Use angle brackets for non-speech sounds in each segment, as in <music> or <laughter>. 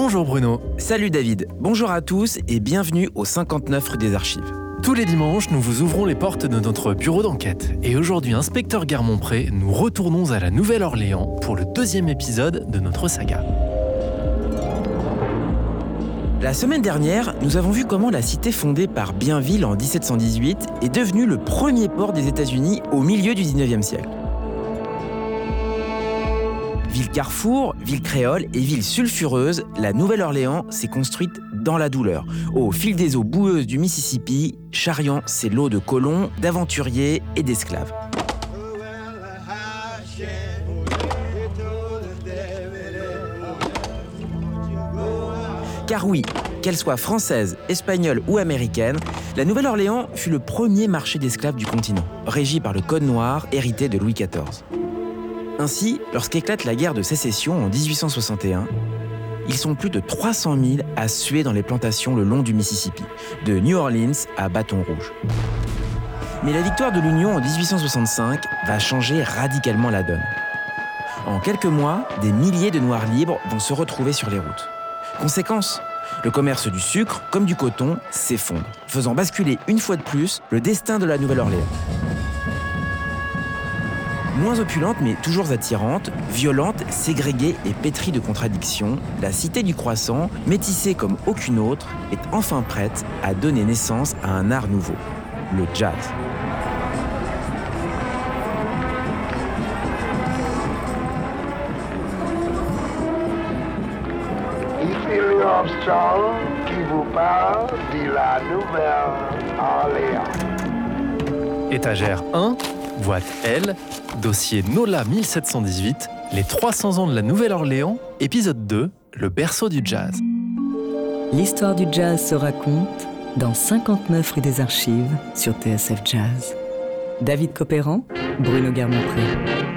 Bonjour Bruno. Salut David, bonjour à tous et bienvenue au 59 rue des Archives. Tous les dimanches, nous vous ouvrons les portes de notre bureau d'enquête. Et aujourd'hui, inspecteur Guermont-Pré, nous retournons à la Nouvelle-Orléans pour le deuxième épisode de notre saga. La semaine dernière, nous avons vu comment la cité fondée par Bienville en 1718 est devenue le premier port des États-Unis au milieu du 19e siècle. Ville carrefour, ville créole et ville sulfureuse, la Nouvelle-Orléans s'est construite dans la douleur, au fil des eaux boueuses du Mississippi, charriant ses lots de colons, d'aventuriers et d'esclaves. Car oui, qu'elle soit française, espagnole ou américaine, la Nouvelle-Orléans fut le premier marché d'esclaves du continent, régi par le Code noir hérité de Louis XIV. Ainsi, lorsqu'éclate la guerre de sécession en 1861, ils sont plus de 300 000 à suer dans les plantations le long du Mississippi, de New Orleans à Bâton Rouge. Mais la victoire de l'Union en 1865 va changer radicalement la donne. En quelques mois, des milliers de Noirs libres vont se retrouver sur les routes. Conséquence le commerce du sucre, comme du coton, s'effondre, faisant basculer une fois de plus le destin de la Nouvelle-Orléans. Moins opulente mais toujours attirante, violente, ségrégée et pétrie de contradictions, la cité du croissant, métissée comme aucune autre, est enfin prête à donner naissance à un art nouveau, le jazz. Ici Louis Armstrong qui vous parle de la Nouvelle-Orléans. Étagère 1, boîte L, dossier NOLA 1718, les 300 ans de la Nouvelle-Orléans, épisode 2, le berceau du jazz. L'histoire du jazz se raconte dans 59 rue des Archives sur TSF Jazz. David Copéran, Bruno Guermont-Pré.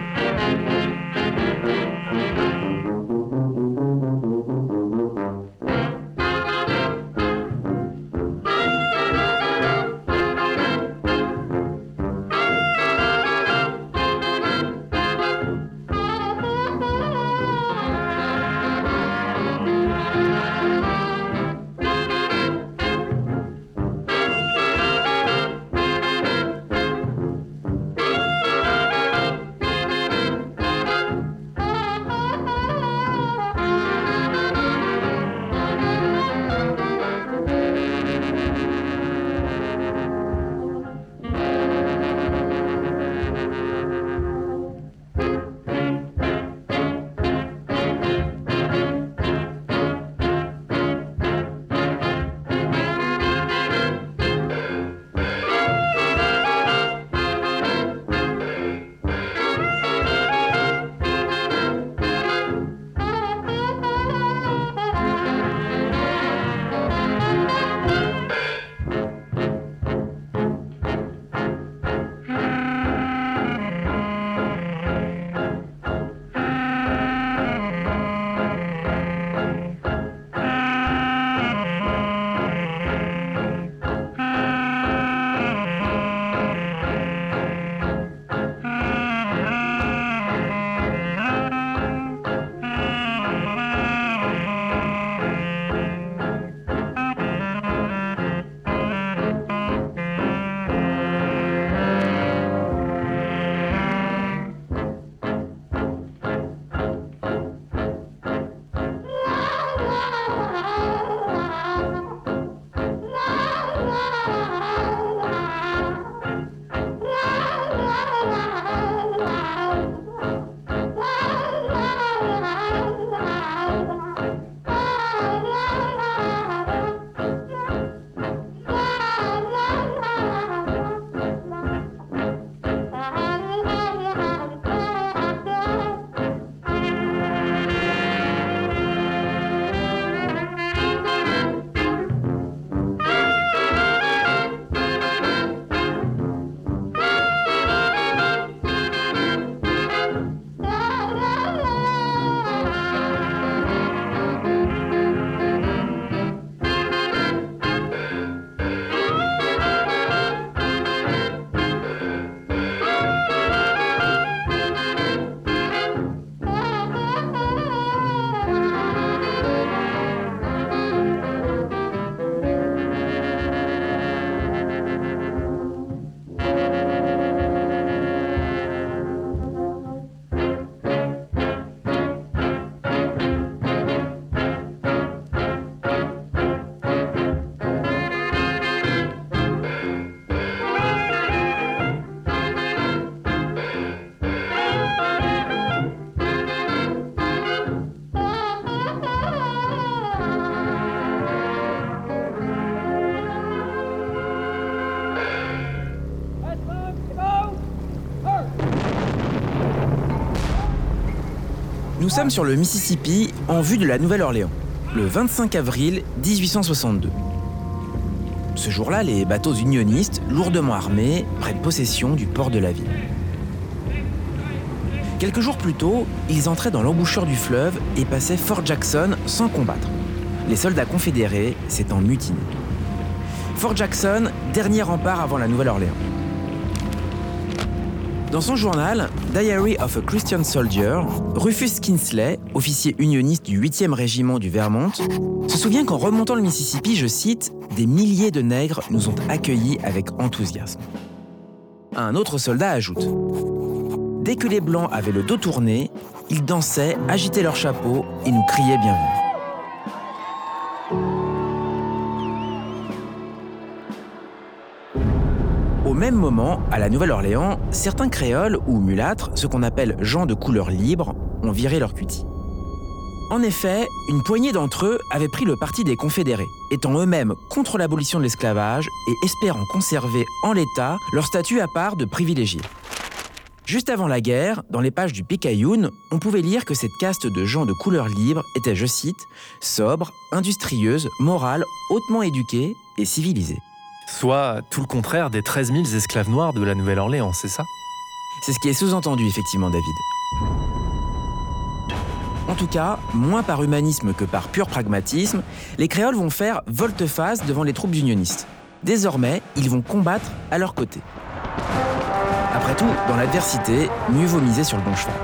Sommes sur le Mississippi en vue de la Nouvelle-Orléans, le 25 avril 1862. Ce jour-là, les bateaux unionistes, lourdement armés, prennent possession du port de la ville. Quelques jours plus tôt, ils entraient dans l'embouchure du fleuve et passaient Fort Jackson sans combattre. Les soldats confédérés s'étant mutinés. Fort Jackson, dernier rempart avant la Nouvelle-Orléans. Dans son journal Diary of a Christian Soldier, Rufus Kinsley, officier unioniste du 8e régiment du Vermont, se souvient qu'en remontant le Mississippi, je cite, des milliers de nègres nous ont accueillis avec enthousiasme. Un autre soldat ajoute Dès que les Blancs avaient le dos tourné, ils dansaient, agitaient leurs chapeaux et nous criaient bienvenue. Même moment, à la Nouvelle-Orléans, certains créoles ou mulâtres, ce qu'on appelle gens de couleur libre, ont viré leur cutie. En effet, une poignée d'entre eux avaient pris le parti des confédérés, étant eux-mêmes contre l'abolition de l'esclavage et espérant conserver en l'état leur statut à part de privilégiés. Juste avant la guerre, dans les pages du Picayune, on pouvait lire que cette caste de gens de couleur libre était, je cite, sobre, industrieuse, morale, hautement éduquée et civilisée. Soit tout le contraire des 13 000 esclaves noirs de la Nouvelle-Orléans, c'est ça? C'est ce qui est sous-entendu, effectivement, David. En tout cas, moins par humanisme que par pur pragmatisme, les créoles vont faire volte-face devant les troupes unionistes. Désormais, ils vont combattre à leur côté. Après tout, dans l'adversité, mieux vaut miser sur le bon cheval.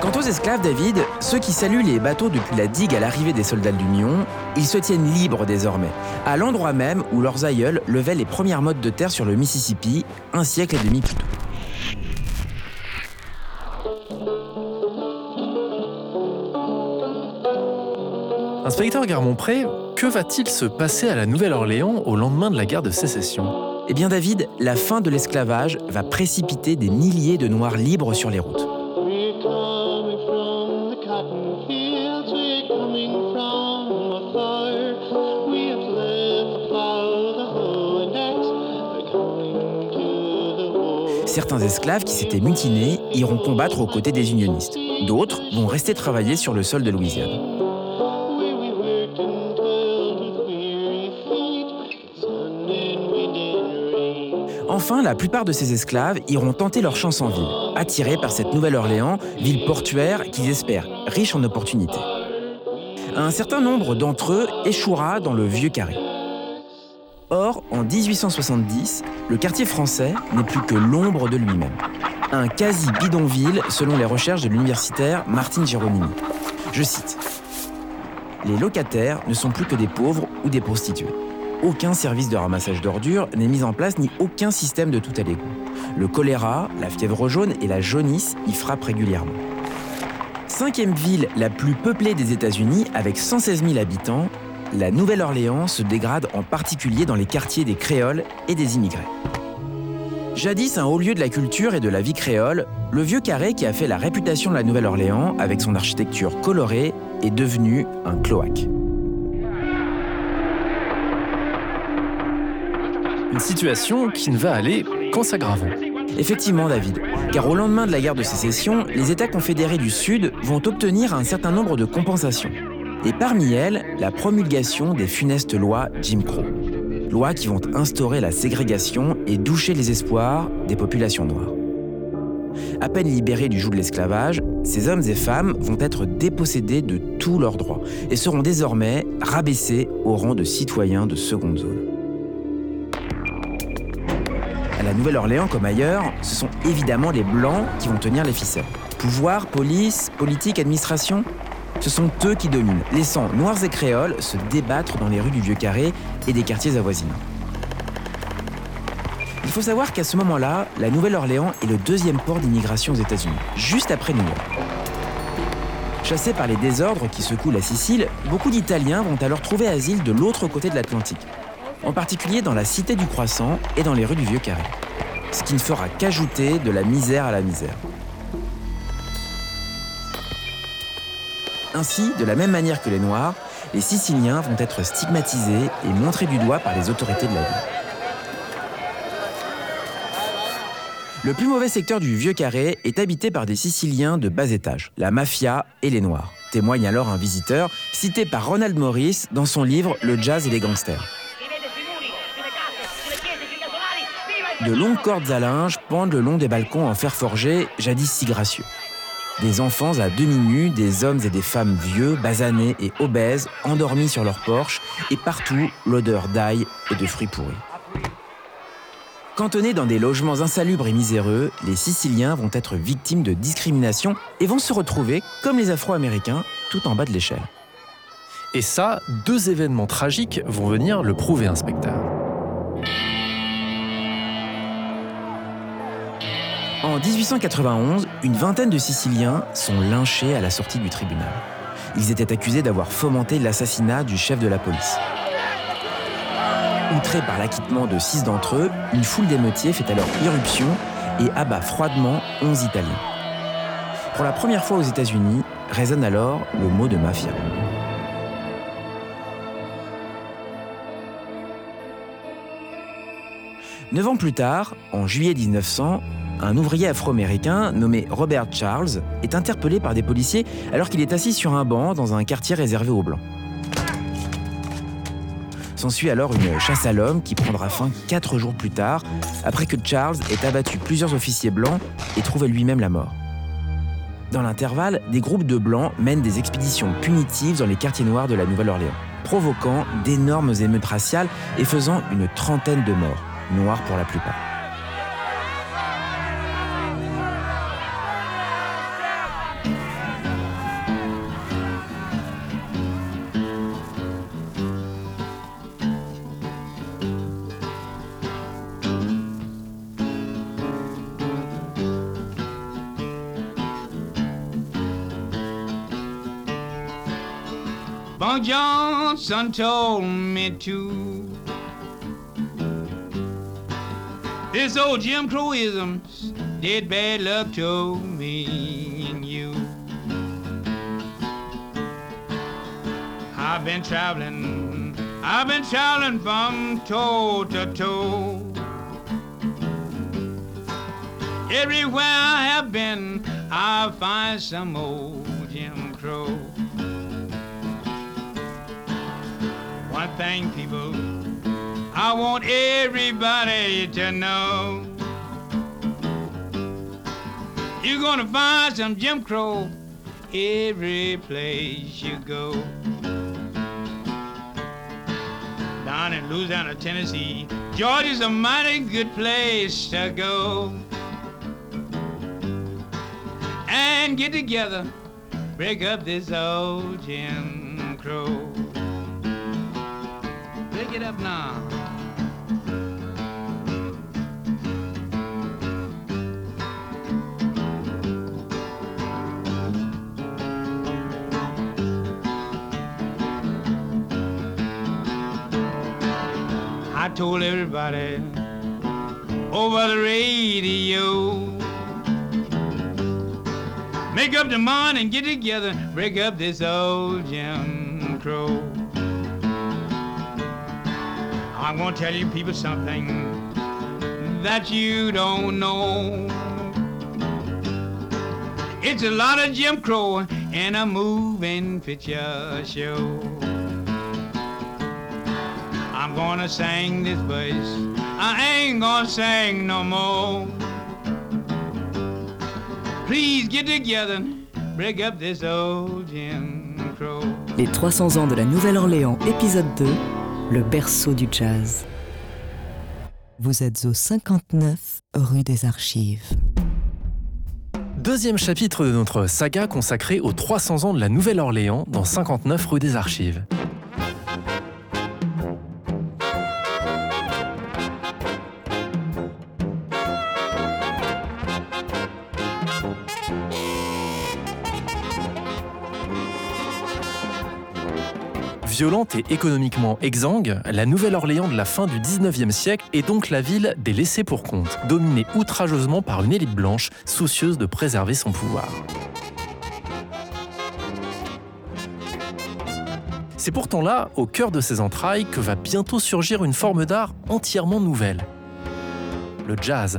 Quant aux esclaves, David, ceux qui saluent les bateaux depuis la digue à l'arrivée des soldats de l'Union, ils se tiennent libres désormais, à l'endroit même où leurs aïeuls levaient les premières mottes de terre sur le Mississippi, un siècle et demi plus tôt. Inspecteur Garmont-Pré, que va-t-il se passer à la Nouvelle-Orléans au lendemain de la guerre de sécession? Eh bien David, la fin de l'esclavage va précipiter des milliers de Noirs libres sur les routes. Certains esclaves qui s'étaient mutinés iront combattre aux côtés des unionistes. D'autres vont rester travailler sur le sol de Louisiane. Enfin, la plupart de ces esclaves iront tenter leur chance en ville, attirés par cette Nouvelle-Orléans, ville portuaire qu'ils espèrent riche en opportunités. Un certain nombre d'entre eux échouera dans le vieux carré. Or, en 1870, le quartier français n'est plus que l'ombre de lui-même. Un quasi-bidonville selon les recherches de l'universitaire Martine Gironimi. Je cite Les locataires ne sont plus que des pauvres ou des prostituées. Aucun service de ramassage d'ordures n'est mis en place ni aucun système de tout à l'égout. Le choléra, la fièvre jaune et la jaunisse y frappent régulièrement. Cinquième ville la plus peuplée des États-Unis avec 116 000 habitants, la Nouvelle-Orléans se dégrade en particulier dans les quartiers des créoles et des immigrés. Jadis un haut lieu de la culture et de la vie créole, le vieux carré qui a fait la réputation de la Nouvelle-Orléans avec son architecture colorée est devenu un cloaque. Une situation qui ne va aller qu'en s'aggravant. Effectivement, David, car au lendemain de la guerre de sécession, les États confédérés du Sud vont obtenir un certain nombre de compensations. Et parmi elles, la promulgation des funestes lois Jim Crow. Lois qui vont instaurer la ségrégation et doucher les espoirs des populations noires. À peine libérés du joug de l'esclavage, ces hommes et femmes vont être dépossédés de tous leurs droits et seront désormais rabaissés au rang de citoyens de seconde zone. À la Nouvelle-Orléans comme ailleurs, ce sont évidemment les Blancs qui vont tenir les ficelles. Pouvoir, police, politique, administration, ce sont eux qui dominent, laissant Noirs et Créoles se débattre dans les rues du Vieux Carré et des quartiers avoisinants. Il faut savoir qu'à ce moment-là, la Nouvelle-Orléans est le deuxième port d'immigration aux États-Unis, juste après New York. Chassés par les désordres qui secouent la Sicile, beaucoup d'Italiens vont alors trouver asile de l'autre côté de l'Atlantique, en particulier dans la Cité du Croissant et dans les rues du Vieux Carré. Ce qui ne fera qu'ajouter de la misère à la misère. Ainsi, de la même manière que les Noirs, les Siciliens vont être stigmatisés et montrés du doigt par les autorités de la ville. Le plus mauvais secteur du Vieux Carré est habité par des Siciliens de bas étage, la mafia et les Noirs. Témoigne alors un visiteur cité par Ronald Morris dans son livre Le jazz et les gangsters. De longues cordes à linge pendent le long des balcons en fer forgé, jadis si gracieux. Des enfants à demi nus, des hommes et des femmes vieux, basanés et obèses, endormis sur leurs porches, et partout l'odeur d'ail et de fruits pourris. Cantonnés dans des logements insalubres et miséreux, les Siciliens vont être victimes de discrimination et vont se retrouver, comme les Afro-Américains, tout en bas de l'échelle. Et ça, deux événements tragiques vont venir le prouver, inspecteur. En 1891, une vingtaine de Siciliens sont lynchés à la sortie du tribunal. Ils étaient accusés d'avoir fomenté l'assassinat du chef de la police. Outrés par l'acquittement de six d'entre eux, une foule d'émeutiers fait alors irruption et abat froidement 11 Italiens. Pour la première fois aux États-Unis, résonne alors le mot de mafia. Neuf ans plus tard, en juillet 1900, un ouvrier afro-américain nommé Robert Charles est interpellé par des policiers alors qu'il est assis sur un banc dans un quartier réservé aux Blancs. S'ensuit alors une chasse à l'homme qui prendra fin quatre jours plus tard, après que Charles ait abattu plusieurs officiers blancs et trouvé lui-même la mort. Dans l'intervalle, des groupes de blancs mènent des expéditions punitives dans les quartiers noirs de la Nouvelle-Orléans, provoquant d'énormes émeutes raciales et faisant une trentaine de morts, noirs pour la plupart. Told me to. This old Jim Crowism's did bad luck to me and you. I've been traveling, I've been traveling from toe to toe. Everywhere I have been, I find some old Jim Crow. One thing, people, I want everybody to know. You're gonna find some Jim Crow every place you go. Down in Louisiana, Tennessee, Georgia's a mighty good place to go. And get together, break up this old Jim Crow. Pick it up now. I told everybody over the radio. Make up the mind and get together, break up this old Jim Crow. I'm gonna tell you people something that you don't know. It's a lot of Jim Crow in a moving picture show. I'm gonna sing this verse. I ain't gonna sing no more. Please get together, break up this old Jim Crow. Les 300 ans de la Nouvelle-Orléans, épisode 2, le berceau du jazz. Vous êtes au 59 rue des Archives. Deuxième chapitre de notre saga consacrée aux 300 ans de la Nouvelle-Orléans dans 59 rue des Archives. Violente et économiquement exsangue, la Nouvelle-Orléans de la fin du 19e siècle est donc la ville des laissés pour compte, dominée outrageusement par une élite blanche soucieuse de préserver son pouvoir. C'est pourtant là, au cœur de ces entrailles, que va bientôt surgir une forme d'art entièrement nouvelle. Le jazz.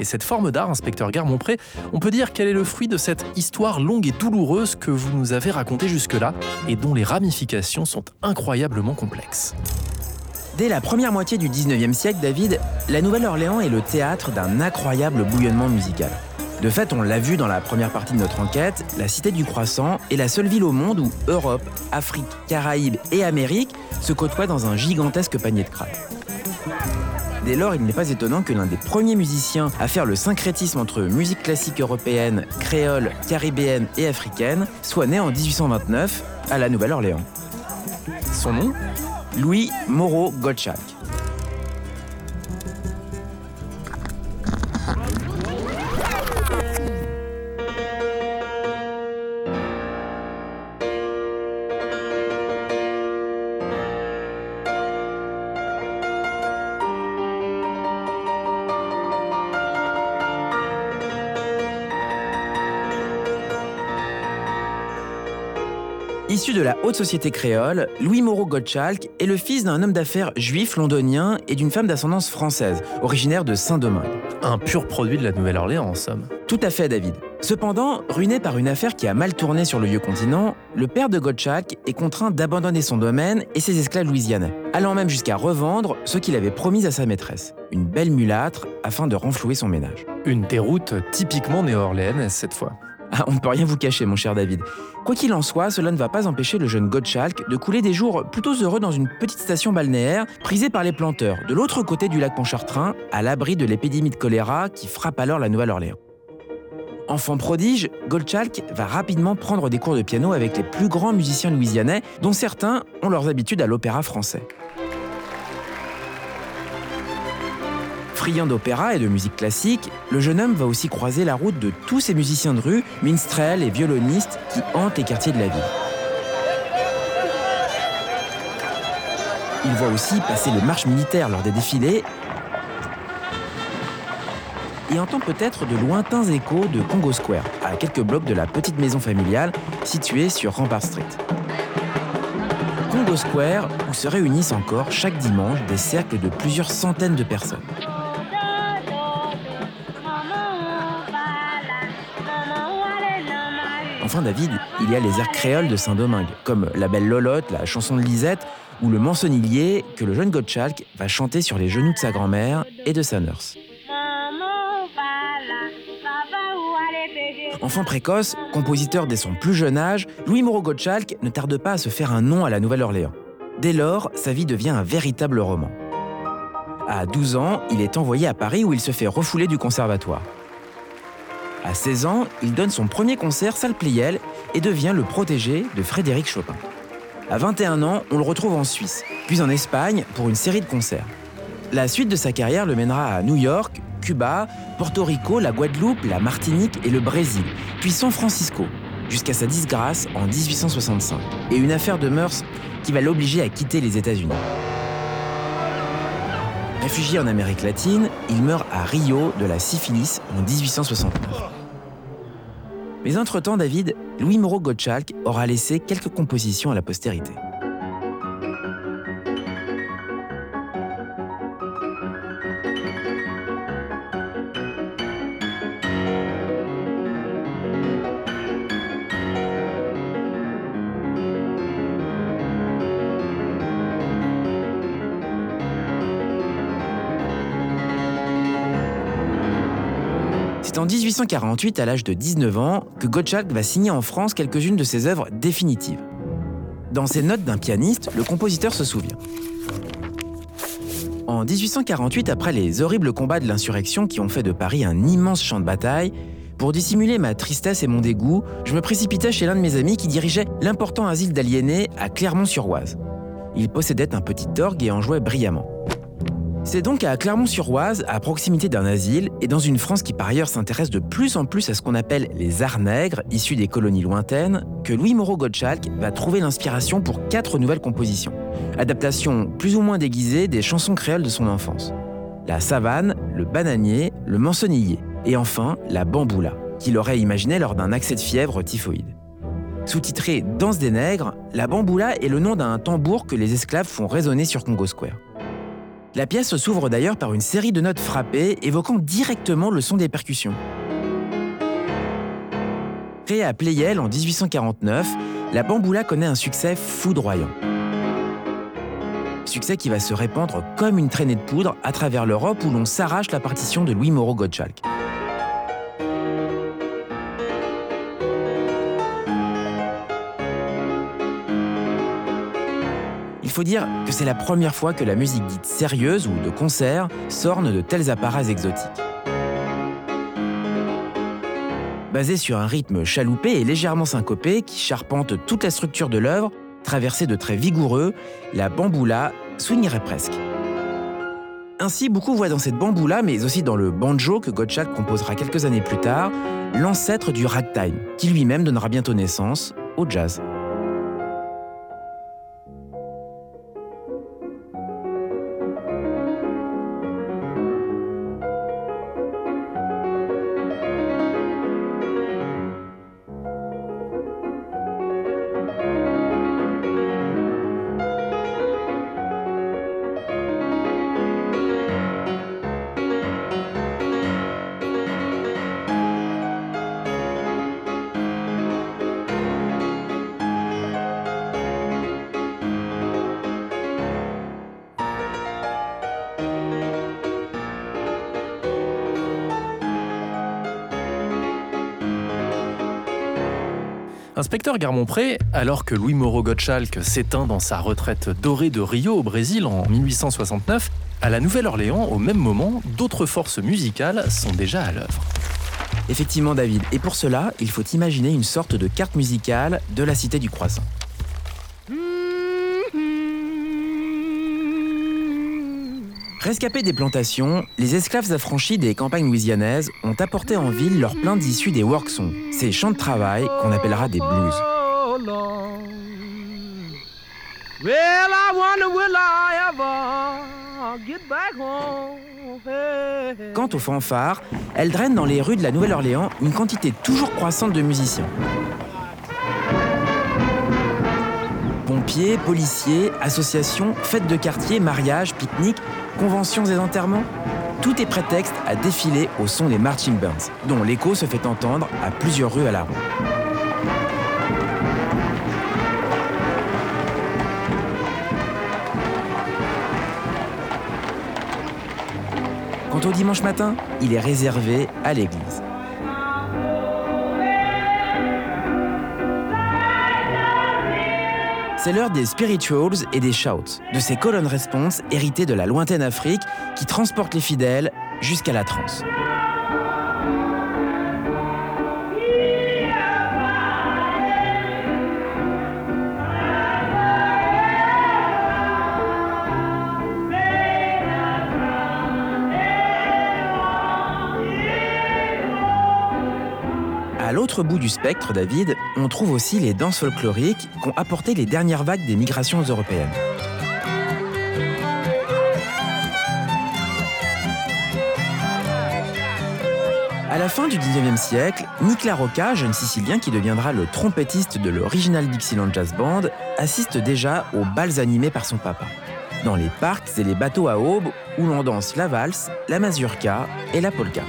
Et cette forme d'art, inspecteur Garmont-Pré, on peut dire qu'elle est le fruit de cette histoire longue et douloureuse que vous nous avez racontée jusque-là et dont les ramifications sont incroyablement complexes. Dès la première moitié du 19e siècle, David, la Nouvelle-Orléans est le théâtre d'un incroyable bouillonnement musical. De fait, on l'a vu dans la première partie de notre enquête, la Cité du Croissant est la seule ville au monde où Europe, Afrique, Caraïbes et Amérique se côtoient dans un gigantesque panier de crabes. Dès lors, il n'est pas étonnant que l'un des premiers musiciens à faire le syncrétisme entre musique classique européenne, créole, caribéenne et africaine soit né en 1829 à la Nouvelle-Orléans. Son nom Louis Moreau Gottschalk. La haute société créole, Louis Moreau Gottschalk est le fils d'un homme d'affaires juif londonien et d'une femme d'ascendance française, originaire de Saint-Domingue. Un pur produit de la Nouvelle-Orléans, en somme. Tout à fait, David. Cependant, ruiné par une affaire qui a mal tourné sur le vieux continent, le père de Gottschalk est contraint d'abandonner son domaine et ses esclaves louisianais, allant même jusqu'à revendre ce qu'il avait promis à sa maîtresse, une belle mulâtre, afin de renflouer son ménage. Une déroute typiquement néo-orléanaise cette fois. Ah, on ne peut rien vous cacher, mon cher David. Quoi qu'il en soit, cela ne va pas empêcher le jeune Gottschalk de couler des jours plutôt heureux dans une petite station balnéaire prisée par les planteurs, de l'autre côté du lac Pontchartrain, à l'abri de l'épidémie de choléra qui frappe alors la Nouvelle-Orléans. Enfant prodige, Gottschalk va rapidement prendre des cours de piano avec les plus grands musiciens louisianais, dont certains ont leurs habitudes à l'opéra français. D'opéra et de musique classique, le jeune homme va aussi croiser la route de tous ces musiciens de rue, minstrels et violonistes qui hantent les quartiers de la ville. Il voit aussi passer les marches militaires lors des défilés et entend peut-être de lointains échos de Congo Square, à quelques blocs de la petite maison familiale située sur Rampart Street. Congo Square, où se réunissent encore chaque dimanche des cercles de plusieurs centaines de personnes. Enfin, David, il y a les airs créoles de Saint-Domingue, comme La Belle Lolotte, la chanson de Lisette, ou le Mançonnier que le jeune Gottschalk va chanter sur les genoux de sa grand-mère et de sa nurse. Enfant précoce, compositeur dès son plus jeune âge, Louis Moreau Gottschalk ne tarde pas à se faire un nom à la Nouvelle-Orléans. Dès lors, sa vie devient un véritable roman. À 12 ans, il est envoyé à Paris où il se fait refouler du conservatoire. À 16 ans, il donne son premier concert salle Pliel et devient le protégé de Frédéric Chopin. À 21 ans, on le retrouve en Suisse, puis en Espagne pour une série de concerts. La suite de sa carrière le mènera à New York, Cuba, Porto Rico, la Guadeloupe, la Martinique et le Brésil, puis San Francisco, jusqu'à sa disgrâce en 1865, et une affaire de mœurs qui va l'obliger à quitter les États-Unis. Réfugié en Amérique latine, il meurt à Rio de la syphilis en 1869. Mais entre-temps, David, Louis Moreau Gottschalk aura laissé quelques compositions à la postérité. 1848, à l'âge de 19 ans, que Gottschalk va signer en France quelques-unes de ses œuvres définitives. Dans ses notes d'un pianiste, le compositeur se souvient. En 1848, après les horribles combats de l'insurrection qui ont fait de Paris un immense champ de bataille, pour dissimuler ma tristesse et mon dégoût, je me précipitais chez l'un de mes amis qui dirigeait l'important asile d'aliénés à Clermont-sur-Oise. Il possédait un petit orgue et en jouait brillamment. C'est donc à Clermont-sur-Oise, à proximité d'un asile, et dans une France qui par ailleurs s'intéresse de plus en plus à ce qu'on appelle les arts nègres, issus des colonies lointaines, que Louis Moreau Gottschalk va trouver l'inspiration pour quatre nouvelles compositions. Adaptations plus ou moins déguisées des chansons créoles de son enfance. La savane, le bananier, le mançonnier, et enfin la bamboula, qu'il aurait imaginé lors d'un accès de fièvre typhoïde. Sous-titré Danse des nègres, la bamboula est le nom d'un tambour que les esclaves font résonner sur Congo Square. La pièce s'ouvre d'ailleurs par une série de notes frappées évoquant directement le son des percussions. Créée à Pleyel en 1849, la bamboula connaît un succès foudroyant. Succès qui va se répandre comme une traînée de poudre à travers l'Europe où l'on s'arrache la partition de Louis Moreau Gottschalk. Il faut dire que c'est la première fois que la musique dite sérieuse ou de concert s'orne de tels apparats exotiques. Basé sur un rythme chaloupé et légèrement syncopé qui charpente toute la structure de l'œuvre, traversée de traits vigoureux, la bamboula swingerait presque. Ainsi, beaucoup voient dans cette bamboula, mais aussi dans le banjo que Gottschalk composera quelques années plus tard, l'ancêtre du ragtime, qui lui-même donnera bientôt naissance au jazz. Inspecteur Garmont-Pré, alors que Louis Moreau Gottschalk s'éteint dans sa retraite dorée de Rio au Brésil en 1869, à la Nouvelle-Orléans, au même moment, d'autres forces musicales sont déjà à l'œuvre. Effectivement, David. Et pour cela, il faut imaginer une sorte de carte musicale de la cité du croissant. Rescapés des plantations, les esclaves affranchis des campagnes louisianaises ont apporté en ville leur plein d'issues des work songs, ces chants de travail qu'on appellera des blues. Quant aux fanfares, elles drainent dans les rues de la Nouvelle-Orléans une quantité toujours croissante de musiciens. Pompiers, policiers, associations, fêtes de quartier, mariages, pique-niques, conventions et enterrements. Tout est prétexte à défiler au son des marching bands, dont l'écho se fait entendre à plusieurs rues à la ronde. Quant au dimanche matin, il est réservé à l'église. C'est l'heure des spirituals et des shouts, de ces colonnes responses héritées de la lointaine Afrique qui transportent les fidèles jusqu'à la transe. L'autre bout du spectre, David, on trouve aussi les danses folkloriques qu'ont apporté les dernières vagues des migrations européennes. À la fin du 19e siècle, Nick LaRocca, jeune Sicilien qui deviendra le trompettiste de l'original Dixieland Jazz Band, assiste déjà aux balles animées par son papa. Dans les parcs et les bateaux à aube où l'on danse la valse, la mazurka et la polka.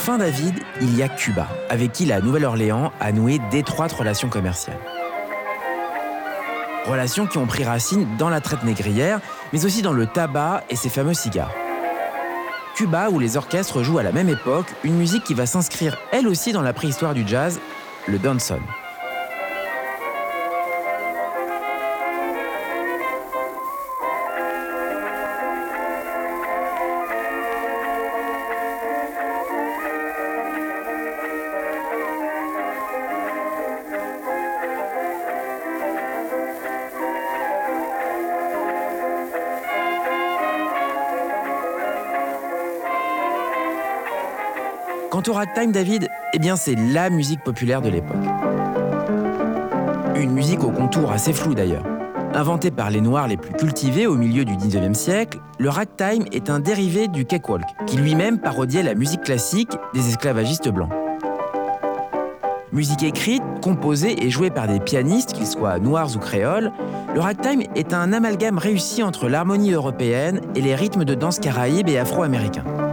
Enfin, David, il y a Cuba, avec qui la Nouvelle-Orléans a noué d'étroites relations commerciales. Relations qui ont pris racine dans la traite négrière, mais aussi dans le tabac et ses fameux cigares. Cuba, où les orchestres jouent à la même époque une musique qui va s'inscrire elle aussi dans la préhistoire du jazz, le dancehall. Quant au ragtime, David, eh bien c'est la musique populaire de l'époque. Une musique au contour assez flou d'ailleurs. Inventé par les Noirs les plus cultivés au milieu du 19e siècle, le ragtime est un dérivé du cakewalk, qui lui-même parodiait la musique classique des esclavagistes blancs. Musique écrite, composée et jouée par des pianistes, qu'ils soient noirs ou créoles, le ragtime est un amalgame réussi entre l'harmonie européenne et les rythmes de danse caraïbes et afro-américains.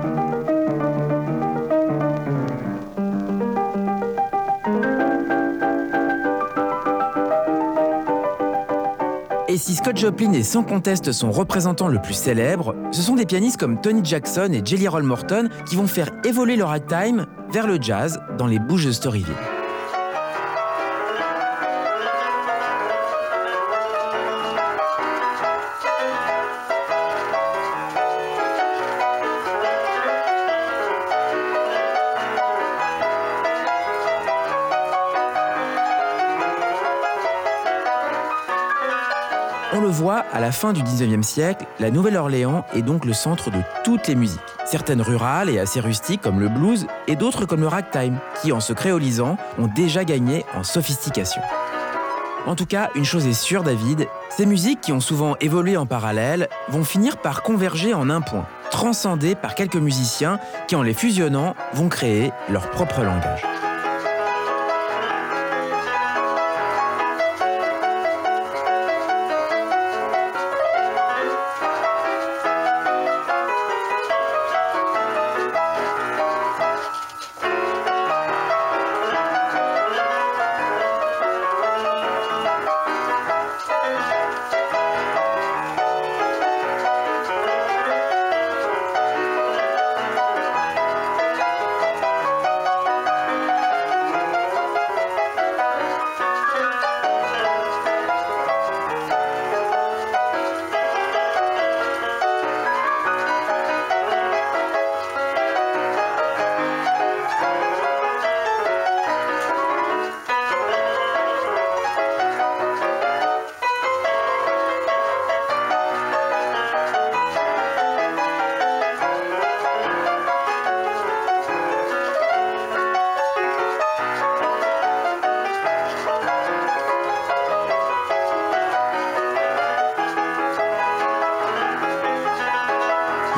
Et si Scott Joplin est sans conteste son représentant le plus célèbre, ce sont des pianistes comme Tony Jackson et Jelly Roll Morton qui vont faire évoluer le ragtime vers le jazz dans les bouges de Storyville. Voit, à la fin du 19e siècle, la Nouvelle-Orléans est donc le centre de toutes les musiques. Certaines rurales et assez rustiques comme le blues et d'autres comme le ragtime, qui en se créolisant ont déjà gagné en sophistication. En tout cas, une chose est sûre David, ces musiques qui ont souvent évolué en parallèle vont finir par converger en un point, transcendées par quelques musiciens qui en les fusionnant vont créer leur propre langage.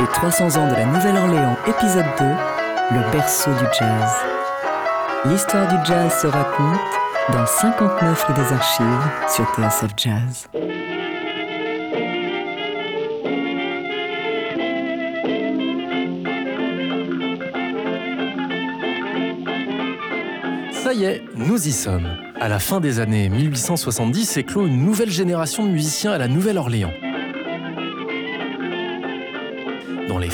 Les 300 ans de la Nouvelle-Orléans, épisode 2, le berceau du jazz. L'histoire du jazz se raconte dans 59 rue des Archives sur TSF Jazz. Ça y est, nous y sommes. À la fin des années 1870 éclot une nouvelle génération de musiciens à la Nouvelle-Orléans.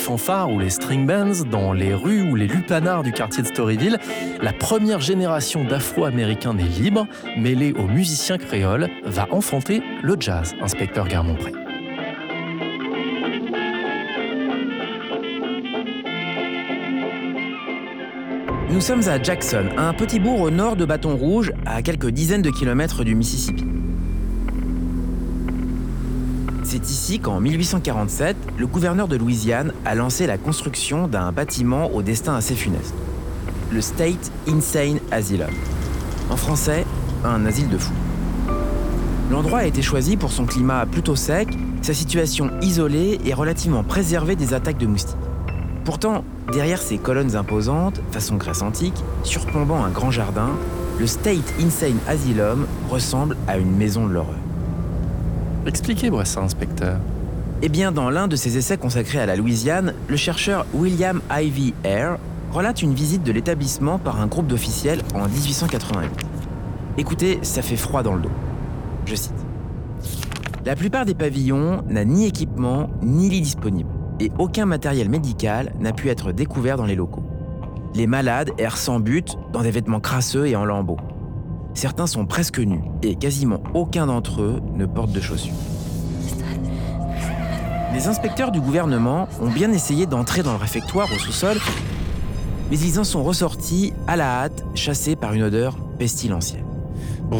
Fanfares ou les string bands, dans les rues ou les lupanards du quartier de Storyville, la première génération d'Afro-Américains nés libres, mêlés aux musiciens créoles, va enfanter le jazz, inspecteur Garmont-Pré. Nous sommes à Jackson, un petit bourg au nord de Bâton Rouge, à quelques dizaines de kilomètres du Mississippi. C'est ici qu'en 1847, le gouverneur de Louisiane a lancé la construction d'un bâtiment au destin assez funeste. Le State Insane Asylum. En français, un asile de fous. L'endroit a été choisi pour son climat plutôt sec, sa situation isolée et relativement préservée des attaques de moustiques. Pourtant, derrière ces colonnes imposantes, façon Grèce antique, surplombant un grand jardin, le State Insane Asylum ressemble à une maison de l'horreur. Expliquez-moi ça, inspecteur. Eh bien, dans l'un de ses essais consacrés à la Louisiane, le chercheur William Ivy Eyre relate une visite de l'établissement par un groupe d'officiels en 1888. Écoutez, ça fait froid dans le dos. Je cite. La plupart des pavillons n'a ni équipement ni lit disponible, et aucun matériel médical n'a pu être découvert dans les locaux. Les malades errent sans but, dans des vêtements crasseux et en lambeaux. Certains sont presque nus, et quasiment aucun d'entre eux ne porte de chaussures. Les inspecteurs du gouvernement ont bien essayé d'entrer dans le réfectoire au sous-sol, mais ils en sont ressortis à la hâte, chassés par une odeur pestilentielle. Oh,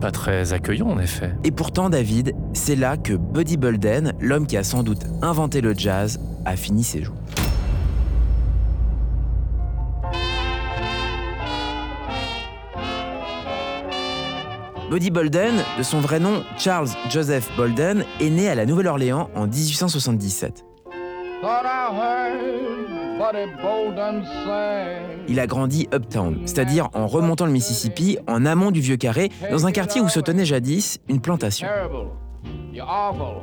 pas très accueillant en effet. Et pourtant, David, c'est là que Buddy Bolden, l'homme qui a sans doute inventé le jazz, a fini ses jours. Buddy Bolden, de son vrai nom Charles Joseph Bolden, est né à la Nouvelle-Orléans en 1877. Thought I heard Buddy Bolden sing. Il a grandi uptown, c'est-à-dire en remontant le Mississippi en amont du vieux carré, dans un quartier où se tenait jadis une plantation. Terrible. You're awful.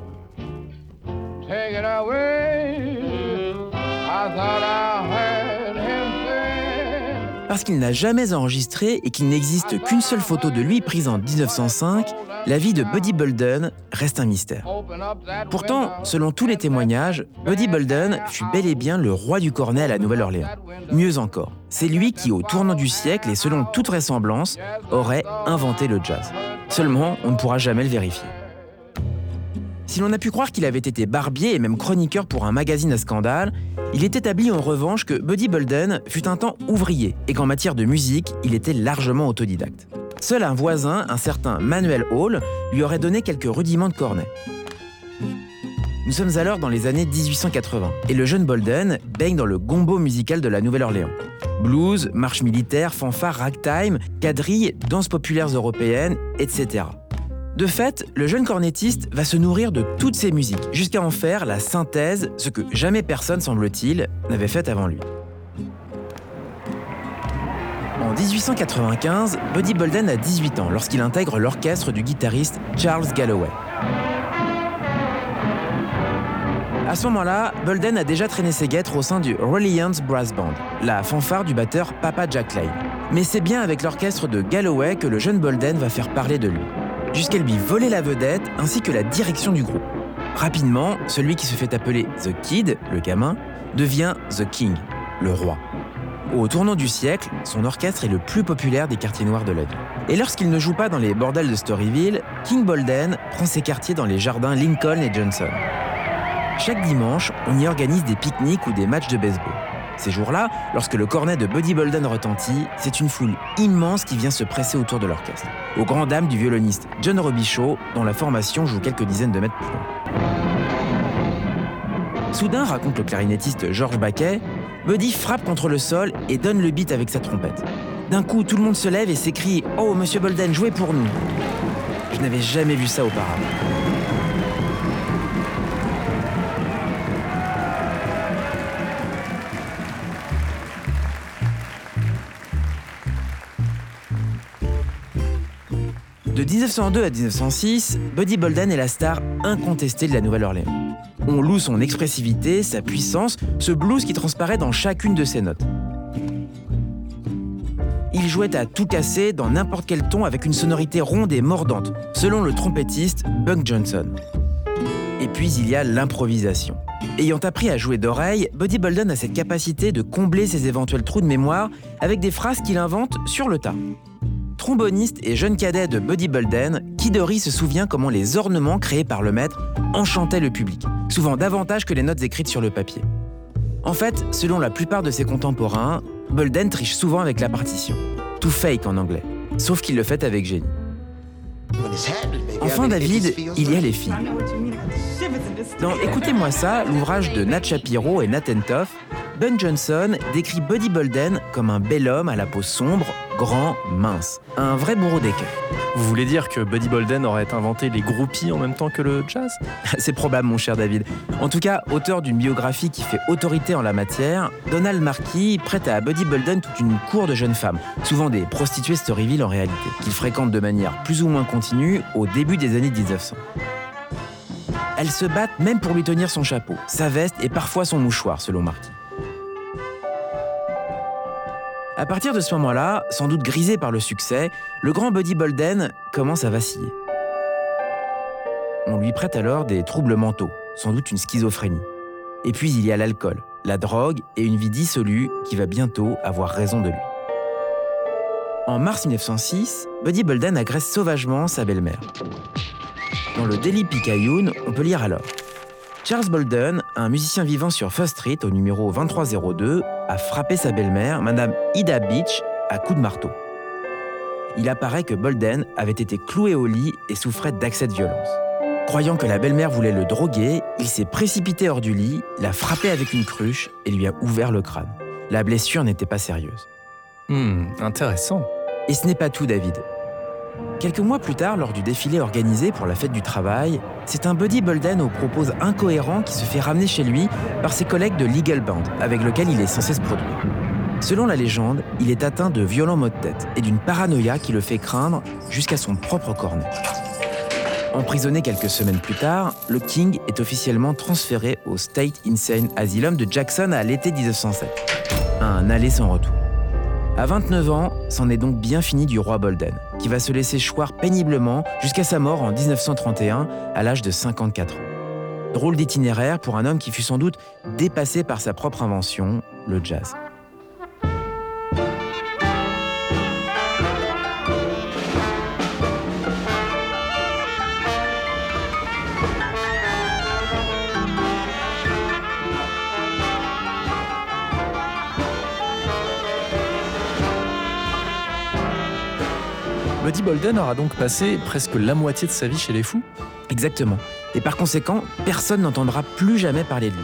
Take it away. I thought I heard him sing. Parce qu'il n'a jamais enregistré et qu'il n'existe qu'une seule photo de lui prise en 1905, la vie de Buddy Bolden reste un mystère. Pourtant, selon tous les témoignages, Buddy Bolden fut bel et bien le roi du cornet à la Nouvelle-Orléans. Mieux encore, c'est lui qui, au tournant du siècle et selon toute vraisemblance, aurait inventé le jazz. Seulement, on ne pourra jamais le vérifier. Si l'on a pu croire qu'il avait été barbier et même chroniqueur pour un magazine à scandale, il est établi en revanche que Buddy Bolden fut un temps ouvrier et qu'en matière de musique, il était largement autodidacte. Seul un voisin, un certain Manuel Hall, lui aurait donné quelques rudiments de cornet. Nous sommes alors dans les années 1880 et le jeune Bolden baigne dans le gombo musical de la Nouvelle-Orléans. Blues, marche militaire, fanfare, ragtime, quadrilles, danses populaires européennes, etc. De fait, le jeune cornettiste va se nourrir de toutes ces musiques jusqu'à en faire la synthèse, ce que jamais personne, semble-t-il, n'avait fait avant lui. En 1895, Buddy Bolden a 18 ans lorsqu'il intègre l'orchestre du guitariste Charles Galloway. À ce moment-là, Bolden a déjà traîné ses guêtres au sein du Reliance Brass Band, la fanfare du batteur Papa Jack Lane. Mais c'est bien avec l'orchestre de Galloway que le jeune Bolden va faire parler de lui, jusqu'à lui voler la vedette ainsi que la direction du groupe. Rapidement, celui qui se fait appeler The Kid, le gamin, devient The King, le roi. Au tournant du siècle, son orchestre est le plus populaire des quartiers noirs de la ville. Et lorsqu'il ne joue pas dans les bordels de Storyville, King Bolden prend ses quartiers dans les jardins Lincoln et Johnson. Chaque dimanche, on y organise des pique-niques ou des matchs de baseball. Ces jours-là, lorsque le cornet de Buddy Bolden retentit, c'est une foule immense qui vient se presser autour de l'orchestre, aux grandes dames du violoniste John Robichaud, dont la formation joue quelques dizaines de mètres plus loin. Soudain, raconte le clarinettiste Georges Baquet, Buddy frappe contre le sol et donne le beat avec sa trompette. D'un coup, tout le monde se lève et s'écrie Oh, monsieur Bolden, jouez pour nous Je n'avais jamais vu ça auparavant. De 1902 à 1906, Buddy Bolden est la star incontestée de la Nouvelle-Orléans. On loue son expressivité, sa puissance, ce blues qui transparaît dans chacune de ses notes. Il jouait à tout casser dans n'importe quel ton avec une sonorité ronde et mordante, selon le trompettiste Buck Johnson. Et puis il y a l'improvisation. Ayant appris à jouer d'oreille, Buddy Bolden a cette capacité de combler ses éventuels trous de mémoire avec des phrases qu'il invente sur le tas. Tromboniste et jeune cadet de Buddy Bolden, Kidori se souvient comment les ornements créés par le maître enchantaient le public, souvent davantage que les notes écrites sur le papier. En fait, selon la plupart de ses contemporains, Bolden triche souvent avec la partition. Tout fake en anglais, sauf qu'il le fait avec génie. Enfin, David, il y a les filles. Dans Écoutez-moi ça, l'ouvrage de Nat Shapiro et Nat Entoff, Ben Johnson décrit Buddy Bolden comme un bel homme à la peau sombre, grand, mince. Un vrai bourreau d'écueil. Vous voulez dire que Buddy Bolden aurait inventé les groupies en même temps que le jazz? <laughs> C'est probable, mon cher David. En tout cas, auteur d'une biographie qui fait autorité en la matière, Donald Marquis prête à Buddy Bolden toute une cour de jeunes femmes, souvent des prostituées Storyville en réalité, qu'il fréquente de manière plus ou moins continue au début des années 1900. Elles se battent même pour lui tenir son chapeau, sa veste et parfois son mouchoir, selon Marquis. À partir de ce moment-là, sans doute grisé par le succès, le grand Buddy Bolden commence à vaciller. On lui prête alors des troubles mentaux, sans doute une schizophrénie. Et puis il y a l'alcool, la drogue et une vie dissolue qui va bientôt avoir raison de lui. En mars 1906, Buddy Bolden agresse sauvagement sa belle-mère. Dans le Daily Picayune, on peut lire alors Charles Bolden, un musicien vivant sur First Street au numéro 2302, a frappé sa belle-mère, Madame Ida Beach, à coups de marteau. Il apparaît que Bolden avait été cloué au lit et souffrait d'accès de violence. Croyant que la belle-mère voulait le droguer, il s'est précipité hors du lit, l'a frappé avec une cruche et lui a ouvert le crâne. La blessure n'était pas sérieuse. Hmm, intéressant. Et ce n'est pas tout, David. Quelques mois plus tard, lors du défilé organisé pour la fête du travail, c'est un Buddy Bolden aux propos incohérents qui se fait ramener chez lui par ses collègues de Legal Band, avec lequel il est censé se produire. Selon la légende, il est atteint de violents maux de tête et d'une paranoïa qui le fait craindre jusqu'à son propre cornet. Emprisonné quelques semaines plus tard, le King est officiellement transféré au State Insane Asylum de Jackson à l'été 1907. Un aller sans retour. À 29 ans, c'en est donc bien fini du roi Bolden, qui va se laisser choir péniblement jusqu'à sa mort en 1931 à l'âge de 54 ans. Drôle d'itinéraire pour un homme qui fut sans doute dépassé par sa propre invention, le jazz. Buddy Bolden aura donc passé presque la moitié de sa vie chez les fous. Exactement. Et par conséquent, personne n'entendra plus jamais parler de lui.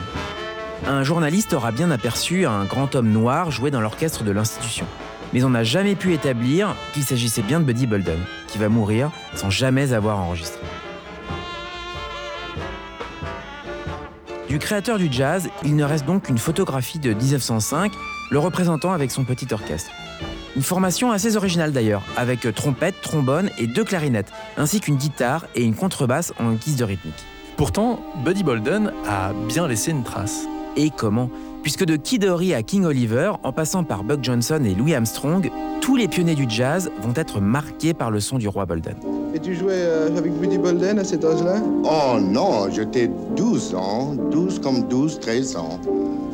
Un journaliste aura bien aperçu un grand homme noir jouer dans l'orchestre de l'institution. Mais on n'a jamais pu établir qu'il s'agissait bien de Buddy Bolden, qui va mourir sans jamais avoir enregistré. Du créateur du jazz, il ne reste donc qu'une photographie de 1905, le représentant avec son petit orchestre. Une formation assez originale d'ailleurs, avec trompette, trombone et deux clarinettes, ainsi qu'une guitare et une contrebasse en guise de rythmique. Pourtant, Buddy Bolden a bien laissé une trace. Et comment? Puisque de Kid Ory à King Oliver, en passant par Buck Johnson et Louis Armstrong, tous les pionniers du jazz vont être marqués par le son du roi Bolden. Et tu jouais euh, avec Buddy Bolden à cet âge-là? Oh non, j'étais 12 ans, 12 comme 12, 13 ans.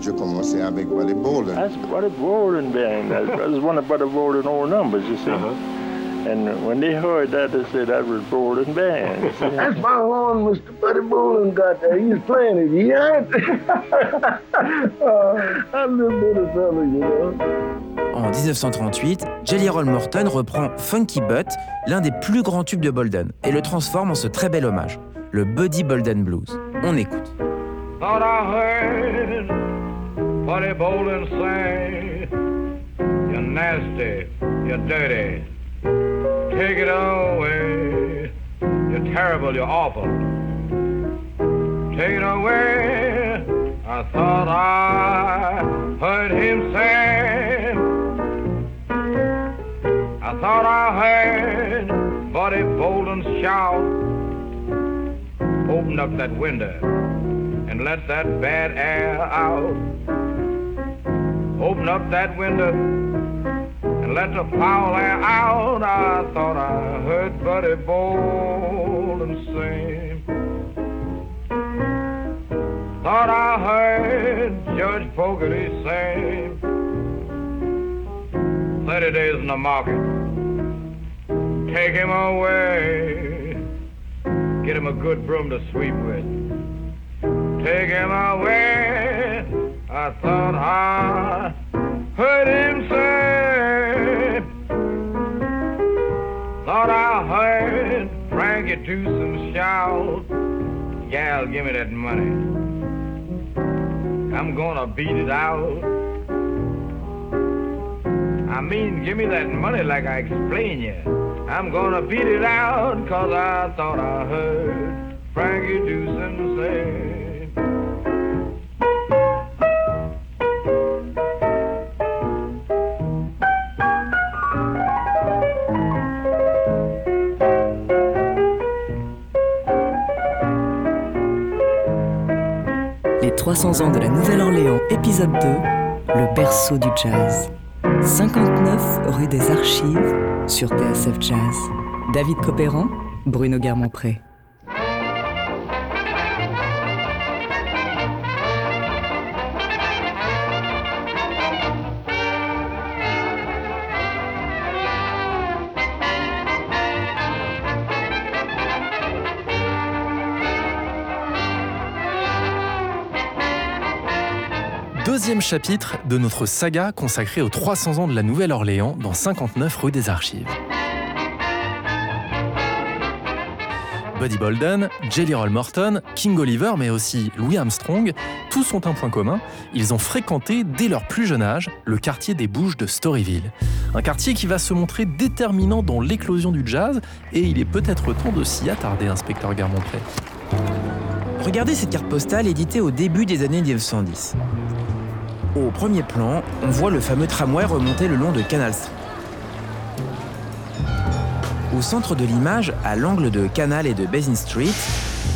Je commençais avec Buddy Bolden. That's Buddy Bolden band. That's, <laughs> that's one of Buddy Bolden old numbers, you see. And when they heard that, they said that was Bolden band. <laughs> That's my horn Mr. Buddy Bolin got there. He's playing it. Ain't. <laughs> oh, that little bitty fella, you know. En 1938, Jelly Roll Morton reprend Funky Butt, l'un des plus grands tubes de Bolden, et le transforme en ce très bel hommage, le Buddy Bolden Blues. On écoute. Take it away. I thought I heard him say, heard Buddy Bolden shout, Open up that window and let that bad air out. Open up that window and let the foul air out. I thought I heard Buddy Bolden sing. Thought I heard Judge Fogarty say, 30 days in the market, take him away. Get him a good broom to sweep with take him away. I thought I heard him say, thought I heard Frankie Dewson shout, Gal, give me that money. I'm gonna beat it out. I mean, give me that money like I explained you. I'm gonna beat it out, cause I thought I heard Frankie say. Les 300 ans de la Nouvelle-Orléans, épisode 2, le berceau du jazz. 59 rue des Archives sur TSF Jazz. David Copéran, Bruno Guermont-Pré. Deuxième chapitre de notre saga consacrée aux 300 ans de la Nouvelle-Orléans dans 59 rue des Archives. Buddy Bolden, Jelly Roll Morton, King Oliver, mais aussi Louis Armstrong, tous ont un point commun, ils ont fréquenté dès leur plus jeune âge le quartier des Bouges de Storyville, Un quartier qui va se montrer déterminant dans l'éclosion du jazz, et il est peut-être temps de s'y attarder, inspecteur Garmont-Pré. Regardez cette carte postale éditée au début des années 1910. Au premier plan, on voit le fameux tramway remonter le long de Canal Street. Au centre de l'image, à l'angle de Canal et de Basin Street,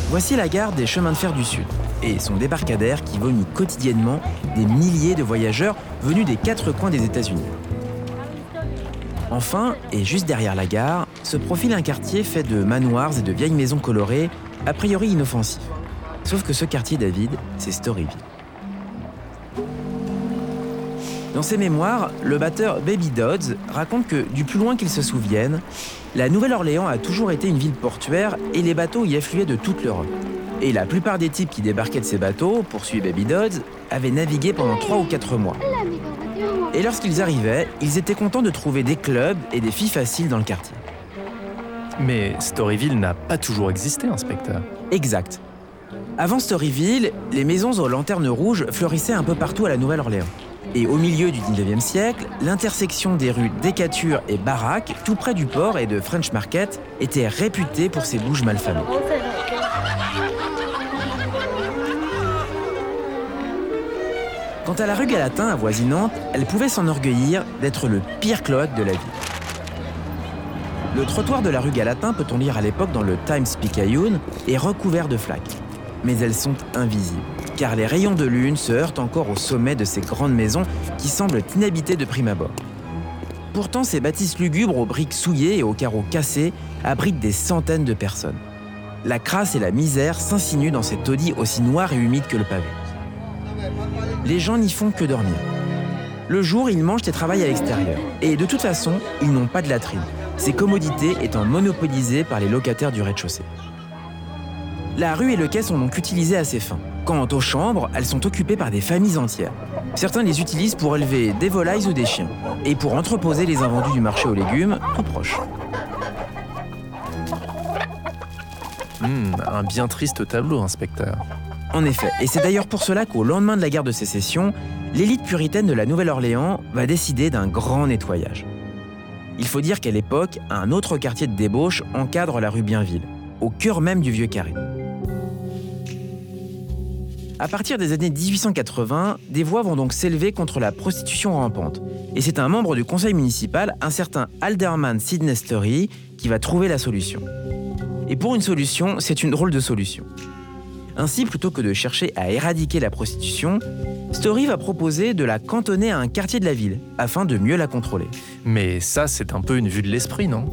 voici la gare des chemins de fer du Sud et son débarcadère qui vomit quotidiennement des milliers de voyageurs venus des quatre coins des États-Unis. Enfin, et juste derrière la gare, se profile un quartier fait de manoirs et de vieilles maisons colorées, a priori inoffensifs. Sauf que ce quartier, David, c'est Storyville. Dans ses mémoires, le batteur Baby Dodds raconte que, du plus loin qu'il se souvienne, la Nouvelle-Orléans a toujours été une ville portuaire et les bateaux y affluaient de toute l'Europe. Et la plupart des types qui débarquaient de ces bateaux, poursuit Baby Dodds, avaient navigué pendant 3 ou 4 mois. Et lorsqu'ils arrivaient, ils étaient contents de trouver des clubs et des filles faciles dans le quartier. Mais Storyville n'a pas toujours existé, inspecteur. Exact. Avant Storyville, les maisons aux lanternes rouges fleurissaient un peu partout à la Nouvelle-Orléans. Et au milieu du 19e siècle, l'intersection des rues Decatur et Baraque, tout près du port et de French Market, était réputée pour ses bouges malfamées. Quant à la rue Galatin avoisinante, elle pouvait s'enorgueillir d'être le pire cloaque de la ville. Le trottoir de la rue Galatin, peut-on lire à l'époque dans le Times Picayune, est recouvert de flaques. Mais elles sont invisibles, car les rayons de lune se heurtent encore au sommet de ces grandes maisons qui semblent inhabitées de prime abord. Pourtant, ces bâtisses lugubres aux briques souillées et aux carreaux cassés abritent des centaines de personnes. La crasse et la misère s'insinuent dans ces taudis aussi noirs et humides que le pavé. Les gens n'y font que dormir. Le jour, ils mangent et travaillent à l'extérieur. Et de toute façon, ils n'ont pas de latrine, ces commodités étant monopolisées par les locataires du rez-de-chaussée. La rue et le quai sont donc utilisés à ces fins. Quant aux chambres, elles sont occupées par des familles entières. Certains les utilisent pour élever des volailles ou des chiens, et pour entreposer les invendus du marché aux légumes, tout proche. Hmm, un bien triste tableau, inspecteur. En effet, et c'est d'ailleurs pour cela qu'au lendemain de la guerre de sécession, l'élite puritaine de la Nouvelle-Orléans va décider d'un grand nettoyage. Il faut dire qu'à l'époque, un autre quartier de débauche encadre la rue Bienville, au cœur même du vieux carré. À partir des années 1880, des voix vont donc s'élever contre la prostitution rampante. Et c'est un membre du conseil municipal, un certain Alderman Sidney Story, qui va trouver la solution. Et pour une solution, c'est une drôle de solution. Ainsi, plutôt que de chercher à éradiquer la prostitution, Story va proposer de la cantonner à un quartier de la ville, afin de mieux la contrôler. Mais ça, c'est un peu une vue de l'esprit, non?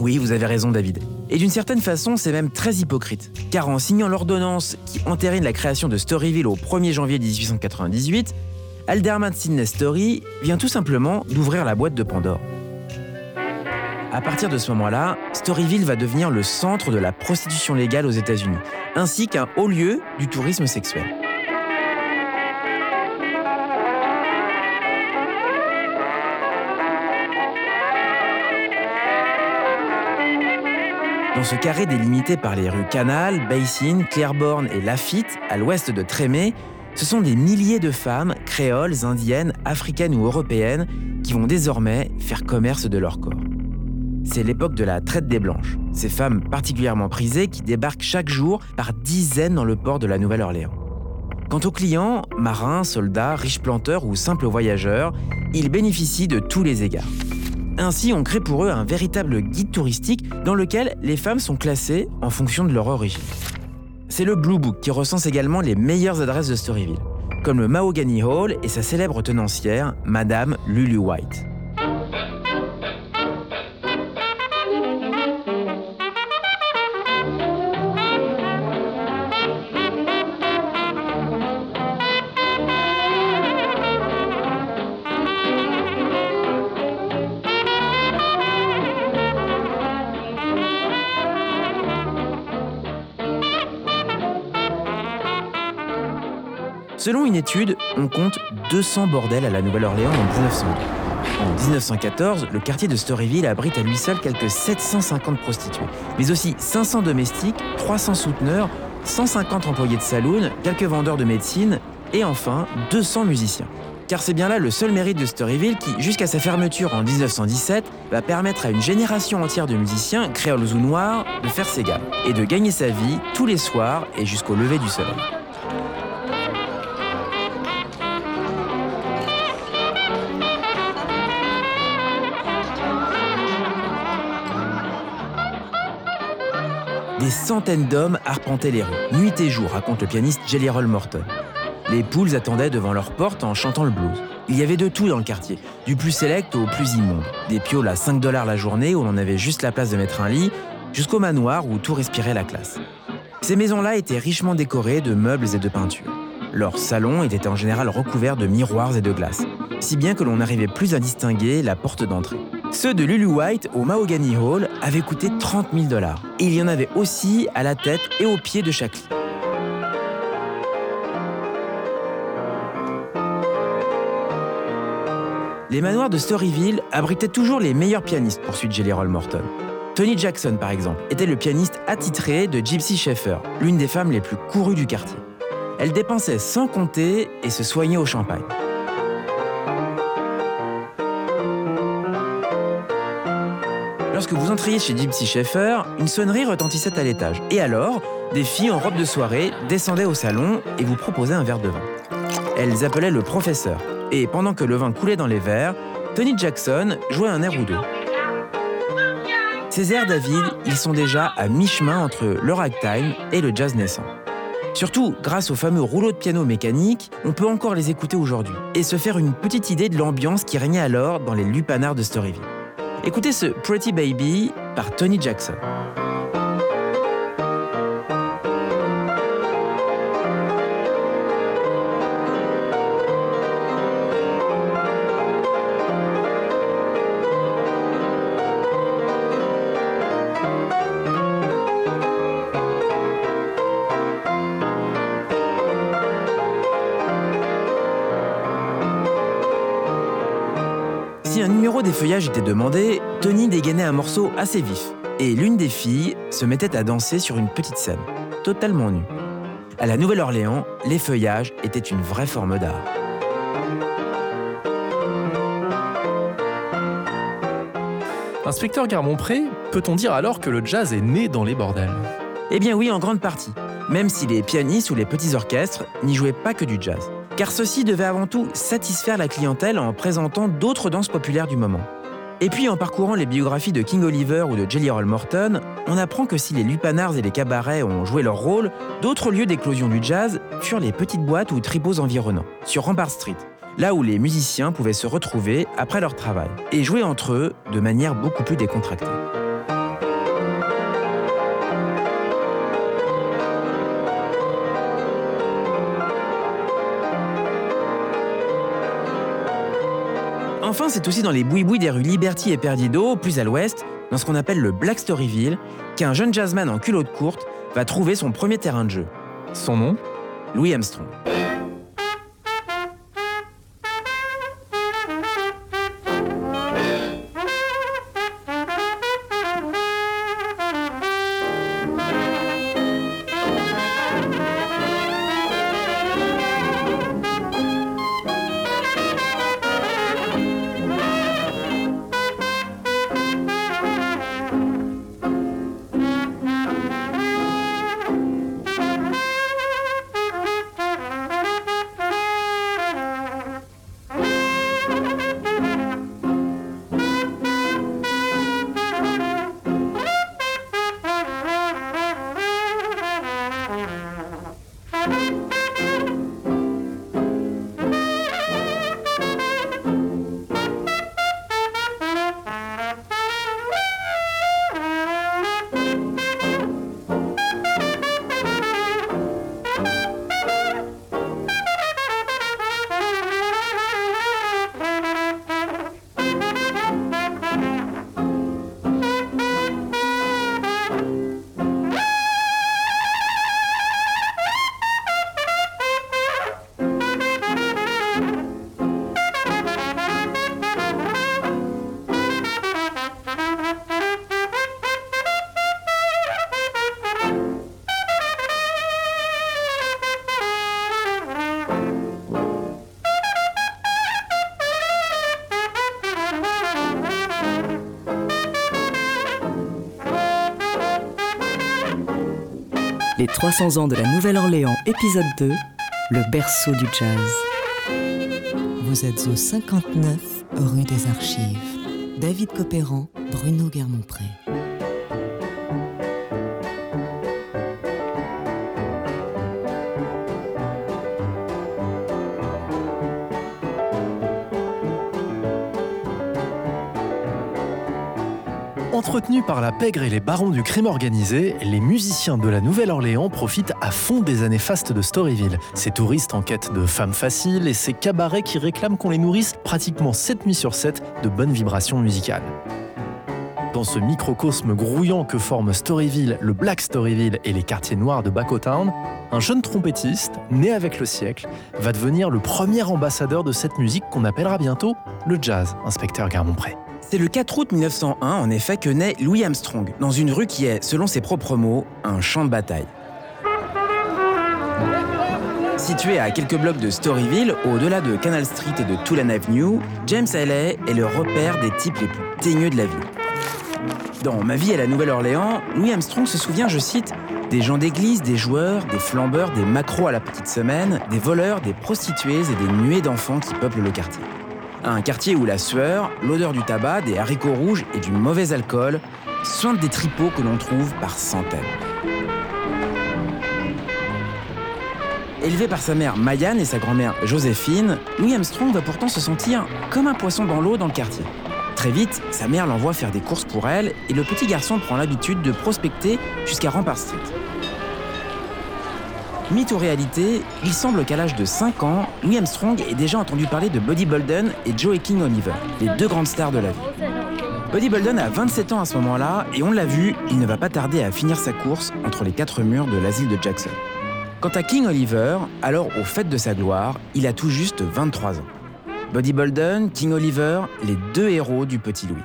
Oui, vous avez raison, David. Et d'une certaine façon, c'est même très hypocrite. Car en signant l'ordonnance qui entérine la création de Storyville au 1er janvier 1898, Alderman Sidney Story vient tout simplement d'ouvrir la boîte de Pandore. À partir de ce moment-là, Storyville va devenir le centre de la prostitution légale aux États-Unis, ainsi qu'un haut lieu du tourisme sexuel. Dans ce carré délimité par les rues Canal, Basin, Claiborne et Lafitte, à l'ouest de Trémé, ce sont des milliers de femmes, créoles, indiennes, africaines ou européennes, qui vont désormais faire commerce de leur corps. C'est l'époque de la traite des blanches, ces femmes particulièrement prisées qui débarquent chaque jour par dizaines dans le port de la Nouvelle-Orléans. Quant aux clients, marins, soldats, riches planteurs ou simples voyageurs, ils bénéficient de tous les égards. Ainsi, on crée pour eux un véritable guide touristique dans lequel les femmes sont classées en fonction de leur origine. C'est le Blue Book qui recense également les meilleures adresses de Storyville, comme le Mahogany Hall et sa célèbre tenancière, Madame Lulu White. Selon une étude, on compte 200 bordels à la Nouvelle-Orléans en 1902. En 1914, le quartier de Storyville abrite à lui seul quelques 750 prostituées, mais aussi 500 domestiques, 300 souteneurs, 150 employés de saloon, quelques vendeurs de médecine et enfin 200 musiciens. car c'est bien là le seul mérite de Storyville qui, jusqu'à sa fermeture en 1917, va permettre à une génération entière de musiciens, créoles ou noirs, de faire ses gammes et de gagner sa vie tous les soirs et jusqu'au lever du soleil. Des centaines d'hommes arpentaient les rues, nuit et jour, raconte le pianiste Jelly Roll Morton. Les poules attendaient devant leur porte en chantant le blues. Il y avait de tout dans le quartier, du plus sélect au plus immonde. Des pioles à 5 dollars la journée où l'on avait juste la place de mettre un lit, jusqu'au manoir où tout respirait la classe. Ces maisons-là étaient richement décorées de meubles et de peintures. Leurs salons étaient en général recouverts de miroirs et de glaces, si bien que l'on n'arrivait plus à distinguer la porte d'entrée. Ceux de Lulu White au Mahogany Hall avaient coûté 30 000 dollars. Il y en avait aussi à la tête et aux pieds de chaque lit. Les manoirs de Storyville abritaient toujours les meilleurs pianistes, poursuit Roll Morton. Tony Jackson, par exemple, était le pianiste attitré de Gypsy Schaeffer, l'une des femmes les plus courues du quartier. Elle dépensait sans compter et se soignait au champagne. Lorsque vous entriez chez Gypsy Schaeffer, une sonnerie retentissait à l'étage. Et alors, des filles en robe de soirée descendaient au salon et vous proposaient un verre de vin. Elles appelaient le professeur. Et pendant que le vin coulait dans les verres, Tony Jackson jouait un air ou deux. Ces airs, David, ils sont déjà à mi-chemin entre le ragtime et le jazz naissant. Surtout, grâce au fameux rouleau de piano mécanique, on peut encore les écouter aujourd'hui et se faire une petite idée de l'ambiance qui régnait alors dans les lupanards de Storyville. Écoutez ce Pretty Baby par Tony Jackson. Des feuillages était demandé, Tony dégainait un morceau assez vif, et l'une des filles se mettait à danser sur une petite scène, totalement nue. À la Nouvelle-Orléans, les feuillages étaient une vraie forme d'art. Inspecteur Garmont-Pré, peut-on dire alors que le jazz est né dans les bordels? Eh bien oui, en grande partie, même si les pianistes ou les petits orchestres n'y jouaient pas que du jazz. Car ceux-ci devaient avant tout satisfaire la clientèle en présentant d'autres danses populaires du moment. Et puis en parcourant les biographies de King Oliver ou de Jelly Roll Morton, on apprend que si les lupanards et les cabarets ont joué leur rôle, d'autres lieux d'éclosion du jazz furent les petites boîtes ou tripots environnants, sur Rampart Street, là où les musiciens pouvaient se retrouver après leur travail et jouer entre eux de manière beaucoup plus décontractée. Enfin, c'est aussi dans les boui-boui des rues Liberty et Perdido, plus à l'ouest, dans ce qu'on appelle le Black Storyville, qu'un jeune jazzman en culotte courte va trouver son premier terrain de jeu. Son nom? Louis Armstrong. 300 ans de la Nouvelle-Orléans, épisode 2, le berceau du jazz. Vous êtes au 59 rue des Archives. David Copéran, Bruno Guermont-Pré. Entretenus par la pègre et les barons du crime organisé, les musiciens de la Nouvelle-Orléans profitent à fond des années fastes de Storyville. Ces touristes en quête de femmes faciles et ces cabarets qui réclament qu'on les nourrisse pratiquement 7 nuits sur 7 de bonnes vibrations musicales. Dans ce microcosme grouillant que forment Storyville, le Black Storyville et les quartiers noirs de Town, un jeune trompettiste, né avec le siècle, va devenir le premier ambassadeur de cette musique qu'on appellera bientôt le jazz, inspecteur Garmont-Pré. C'est le 4 août 1901, en effet, que naît Louis Armstrong, dans une rue qui est, selon ses propres mots, un champ de bataille. Situé à quelques blocs de Storyville, au-delà de Canal Street et de Tulane Avenue, James Haley est le repère des types les plus teigneux de la ville. Dans Ma vie à la Nouvelle-Orléans, Louis Armstrong se souvient, je cite, des gens d'église, des joueurs, des flambeurs, des macros à la petite semaine, des voleurs, des prostituées et des nuées d'enfants qui peuplent le quartier. Un quartier où la sueur, l'odeur du tabac, des haricots rouges et du mauvais alcool sointent des tripots que l'on trouve par centaines. Élevé par sa mère Mayan et sa grand-mère Joséphine, Louis Armstrong va pourtant se sentir comme un poisson dans l'eau dans le quartier. Très vite, sa mère l'envoie faire des courses pour elle et le petit garçon prend l'habitude de prospecter jusqu'à Rampart Street. Mythe ou réalité, il semble qu'à l'âge de 5 ans, Louis Armstrong ait déjà entendu parler de Buddy Bolden et Joe King Oliver, les deux grandes stars de la vie. Buddy Bolden a 27 ans à ce moment-là et on l'a vu, il ne va pas tarder à finir sa course entre les quatre murs de l'asile de Jackson. Quant à King Oliver, alors au fait de sa gloire, il a tout juste 23 ans. Buddy Bolden, King Oliver, les deux héros du petit Louis.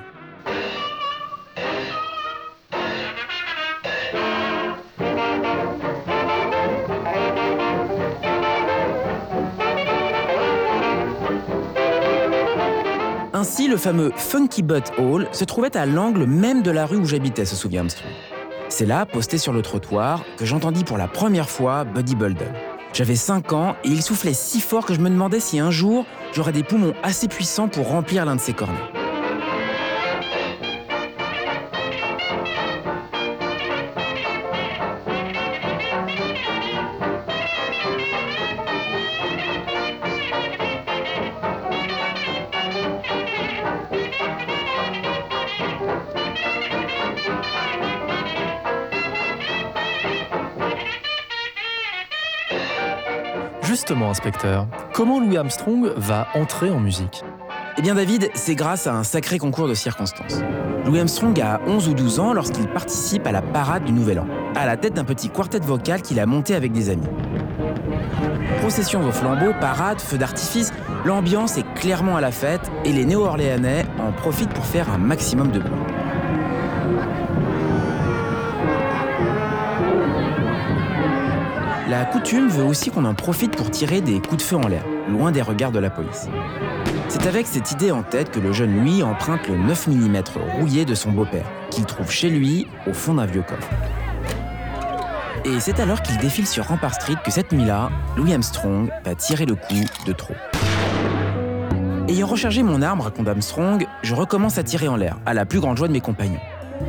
Le fameux Funky Butt Hall se trouvait à l'angle même de la rue où j'habitais, se souvient Armstrong. C'est là, posté sur le trottoir, que j'entendis pour la première fois Buddy Bolden. J'avais 5 ans et il soufflait si fort que je me demandais si un jour j'aurais des poumons assez puissants pour remplir l'un de ses cornets. Justement, inspecteur, comment Louis Armstrong va entrer en musique? Eh bien David, c'est grâce à un sacré concours de circonstances. Louis Armstrong a 11 ou 12 ans lorsqu'il participe à la parade du Nouvel An, à la tête d'un petit quartet vocal qu'il a monté avec des amis. Procession aux flambeaux, parade, feux d'artifice, l'ambiance est clairement à la fête et les néo-orléanais en profitent pour faire un maximum de bruit. Coutume veut aussi qu'on en profite pour tirer des coups de feu en l'air, loin des regards de la police. C'est avec cette idée en tête que le jeune Louis emprunte le 9 mm rouillé de son beau-père, qu'il trouve chez lui au fond d'un vieux coffre. Et c'est alors qu'il défile sur Rampart Street que cette nuit-là, Louis Armstrong va tirer le coup de trop. Ayant rechargé mon arme, raconte Armstrong, je recommence à tirer en l'air, à la plus grande joie de mes compagnons.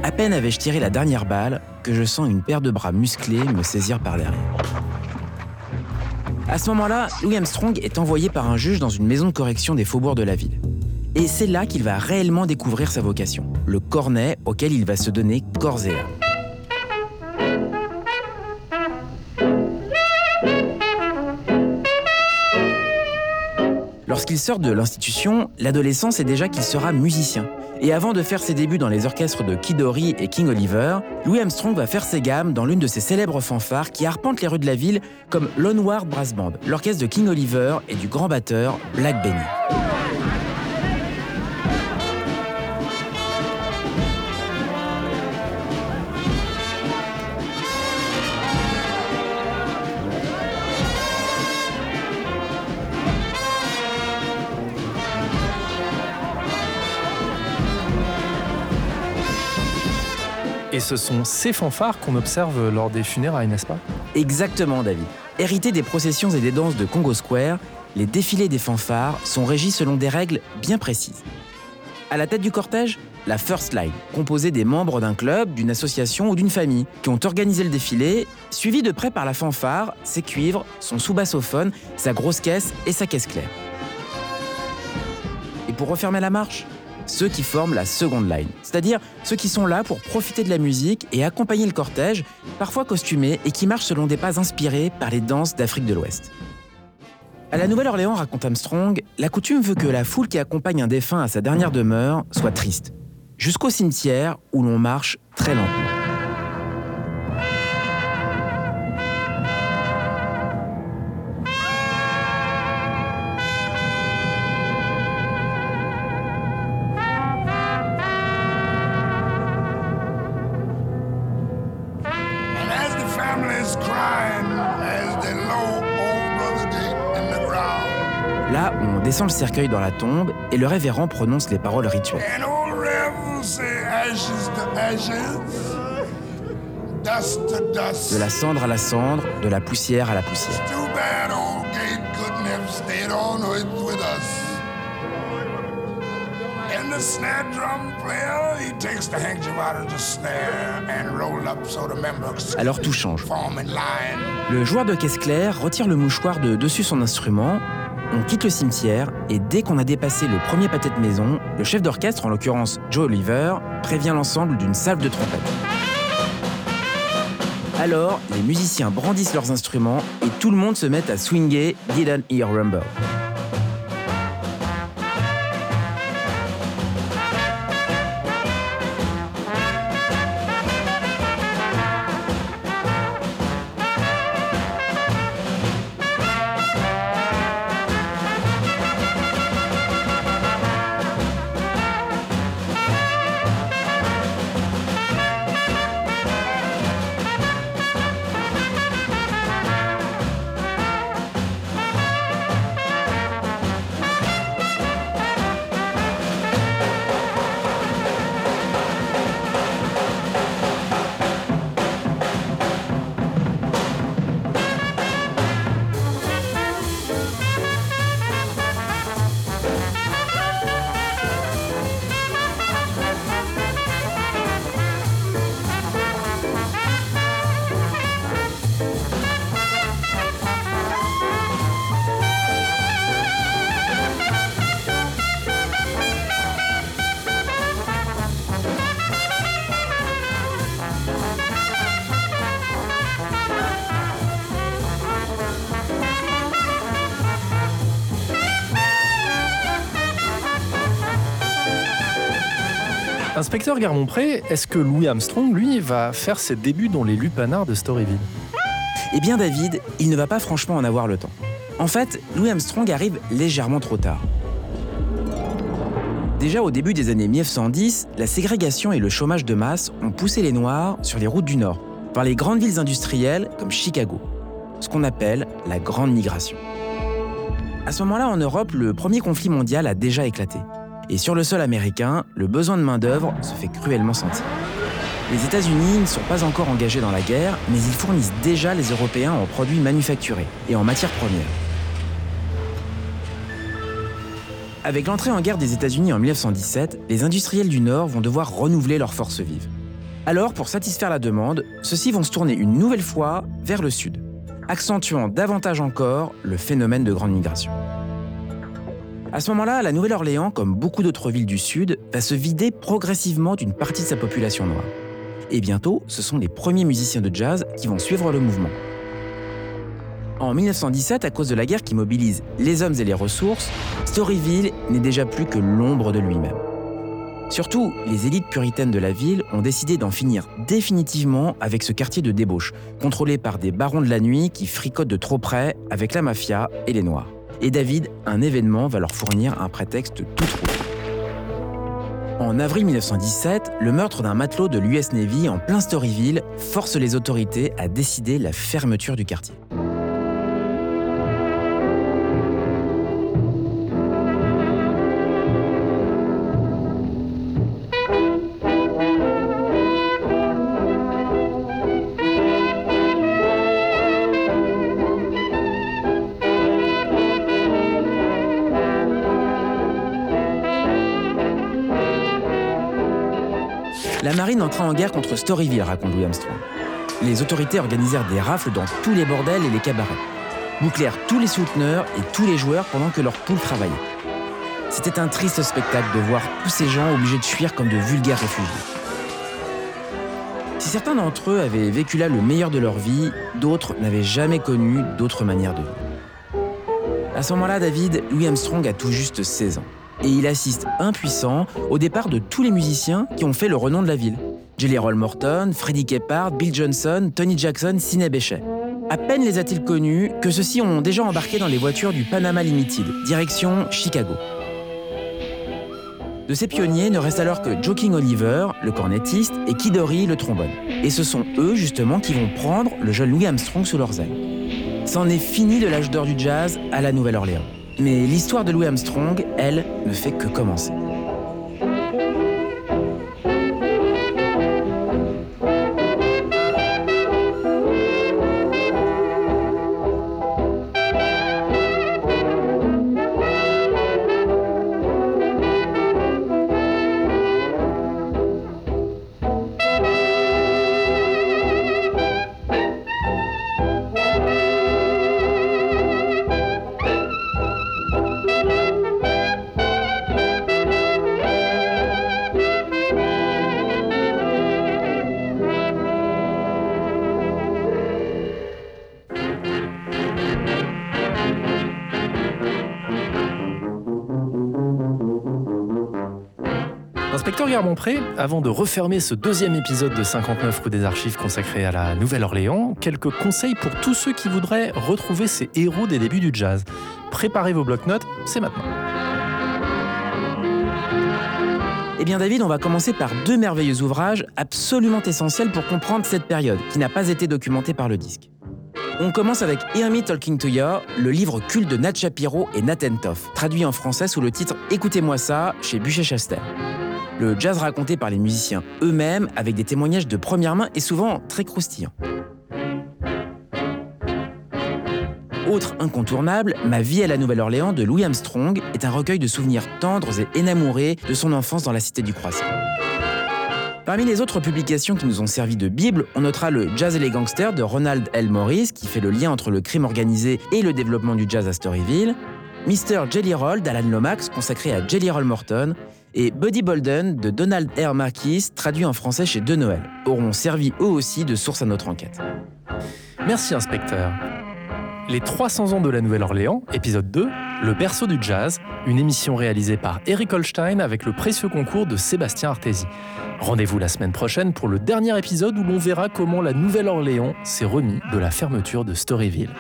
À peine avais-je tiré la dernière balle que je sens une paire de bras musclés me saisir par derrière. À ce moment-là, Louis Armstrong est envoyé par un juge dans une maison de correction des faubourgs de la ville. Et c'est là qu'il va réellement découvrir sa vocation, le cornet auquel il va se donner corps et âme. Lorsqu'il sort de l'institution, l'adolescent sait déjà qu'il sera musicien. Et avant de faire ses débuts dans les orchestres de Kidori et King Oliver, Louis Armstrong va faire ses gammes dans l'une de ses célèbres fanfares qui arpentent les rues de la ville comme l'Onward Brass Band, l'orchestre de King Oliver et du grand batteur Black Benny. Et ce sont ces fanfares qu'on observe lors des funérailles, n'est-ce pas? Exactement, David. Hérités des processions et des danses de Congo Square, les défilés des fanfares sont régis selon des règles bien précises. À la tête du cortège, la First Line, composée des membres d'un club, d'une association ou d'une famille, qui ont organisé le défilé, suivi de près par la fanfare, ses cuivres, son sous-bassophone, sa grosse caisse et sa caisse claire. Et pour refermer la marche, ceux qui forment la seconde line, c'est-à-dire ceux qui sont là pour profiter de la musique et accompagner le cortège, parfois costumés et qui marchent selon des pas inspirés par les danses d'Afrique de l'Ouest. À la Nouvelle-Orléans, raconte Armstrong, la coutume veut que la foule qui accompagne un défunt à sa dernière demeure soit triste, jusqu'au cimetière où l'on marche très lentement. Descend le cercueil dans la tombe et le révérend prononce les paroles rituelles. and old Rev say ashes to ashes, dust to dust. De la cendre à la cendre, de la poussière à la poussière. Members Alors tout change. form in line. Le joueur de caisse claire retire le mouchoir de dessus son instrument, on quitte le cimetière et dès qu'on a dépassé le premier pâté de maison, le chef d'orchestre, en l'occurrence Joe Oliver, prévient l'ensemble d'une salve de trompette. Alors, les musiciens brandissent leurs instruments et tout le monde se met à swinger Didn't Hear Rumble. Inspecteur Garmont-Pré, est-ce que Louis Armstrong, lui, va faire ses débuts dans les lupanards de Storyville? Eh bien David, il ne va pas franchement en avoir le temps. En fait, Louis Armstrong arrive légèrement trop tard. Déjà au début des années 1910, la ségrégation et le chômage de masse ont poussé les Noirs sur les routes du Nord, vers les grandes villes industrielles comme Chicago, ce qu'on appelle la Grande Migration. À ce moment-là, en Europe, le premier conflit mondial a déjà éclaté. Et sur le sol américain, le besoin de main-d'œuvre se fait cruellement sentir. Les États-Unis ne sont pas encore engagés dans la guerre, mais ils fournissent déjà les Européens en produits manufacturés et en matières premières. Avec l'entrée en guerre des États-Unis en 1917, les industriels du Nord vont devoir renouveler leurs forces vives. Alors, pour satisfaire la demande, ceux-ci vont se tourner une nouvelle fois vers le Sud, accentuant davantage encore le phénomène de grande migration. À ce moment-là, la Nouvelle-Orléans, comme beaucoup d'autres villes du Sud, va se vider progressivement d'une partie de sa population noire. Et bientôt, ce sont les premiers musiciens de jazz qui vont suivre le mouvement. En 1917, à cause de la guerre qui mobilise les hommes et les ressources, Storyville n'est déjà plus que l'ombre de lui-même. Surtout, les élites puritaines de la ville ont décidé d'en finir définitivement avec ce quartier de débauche, contrôlé par des barons de la nuit qui fricotent de trop près avec la mafia et les Noirs. Et David, un événement va leur fournir un prétexte tout trouvé. En avril 1917, le meurtre d'un matelot de l'US Navy en plein Storyville force les autorités à décider la fermeture du quartier. Entra en guerre contre Storyville, raconte Louis Armstrong. Les autorités organisèrent des rafles dans tous les bordels et les cabarets, bouclèrent tous les souteneurs et tous les joueurs pendant que leur poule travaillait. C'était un triste spectacle de voir tous ces gens obligés de fuir comme de vulgaires réfugiés. Si certains d'entre eux avaient vécu là le meilleur de leur vie, d'autres n'avaient jamais connu d'autre manière de vivre. À ce moment-là, David, Louis Armstrong a tout juste 16 ans. Et il assiste impuissant au départ de tous les musiciens qui ont fait le renom de la ville. Jelly Roll Morton, Freddie Keppard, Bill Johnson, Tony Jackson, Sidney Bechet. À peine les a-t-il connus que ceux-ci ont déjà embarqué dans les voitures du Panama Limited, direction Chicago. De ces pionniers ne reste alors que Joking Oliver, le cornettiste, et Kid Ory, le trombone. Et ce sont eux justement qui vont prendre le jeune Louis Armstrong sous leurs ailes. C'en est fini de l'âge d'or du jazz à la Nouvelle-Orléans. Mais l'histoire de Louis Armstrong, elle, ne fait que commencer. Inspecteur Garmont-Pré, avant de refermer ce deuxième épisode de 59 rue des Archives consacré à la Nouvelle-Orléans, quelques conseils pour tous ceux qui voudraient retrouver ces héros des débuts du jazz. Préparez vos blocs-notes, c'est maintenant. Eh bien David, on va commencer par deux merveilleux ouvrages absolument essentiels pour comprendre cette période, qui n'a pas été documentée par le disque. On commence avec Hear Me Talking to Ya, le livre culte de Nat Shapiro et Nat Entoff, traduit en français sous le titre Écoutez-moi ça chez Buchet-Chaster. Le jazz raconté par les musiciens eux-mêmes avec des témoignages de première main et souvent très croustillants. Autre incontournable, Ma vie à la Nouvelle-Orléans de Louis Armstrong est un recueil de souvenirs tendres et énamourés de son enfance dans la cité du Croissant. Parmi les autres publications qui nous ont servi de Bible, on notera le Jazz et les gangsters de Ronald L. Morris, qui fait le lien entre le crime organisé et le développement du jazz à Storyville, Mr. Jelly Roll d'Alan Lomax, consacré à Jelly Roll Morton, et Buddy Bolden de Donald R. Marquis, traduit en français chez De Noël, auront servi eux aussi de source à notre enquête. Merci, inspecteur. Les 300 ans de la Nouvelle-Orléans, épisode 2, Le berceau du jazz, une émission réalisée par Eric Holstein avec le précieux concours de Sébastien Artési. Rendez-vous la semaine prochaine pour le dernier épisode où l'on verra comment la Nouvelle-Orléans s'est remis de la fermeture de Storyville.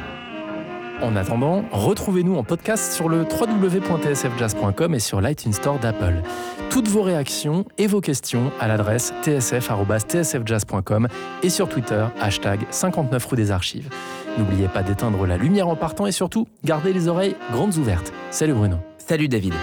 En attendant, retrouvez-nous en podcast sur le www.tsfjazz.com et sur l'iTunes Store d'Apple. Toutes vos réactions et vos questions à l'adresse tsf.tsfjazz.com et sur Twitter, hashtag 59 rue des Archives. N'oubliez pas d'éteindre la lumière en partant et surtout, gardez les oreilles grandes ouvertes. Salut Bruno. Salut David.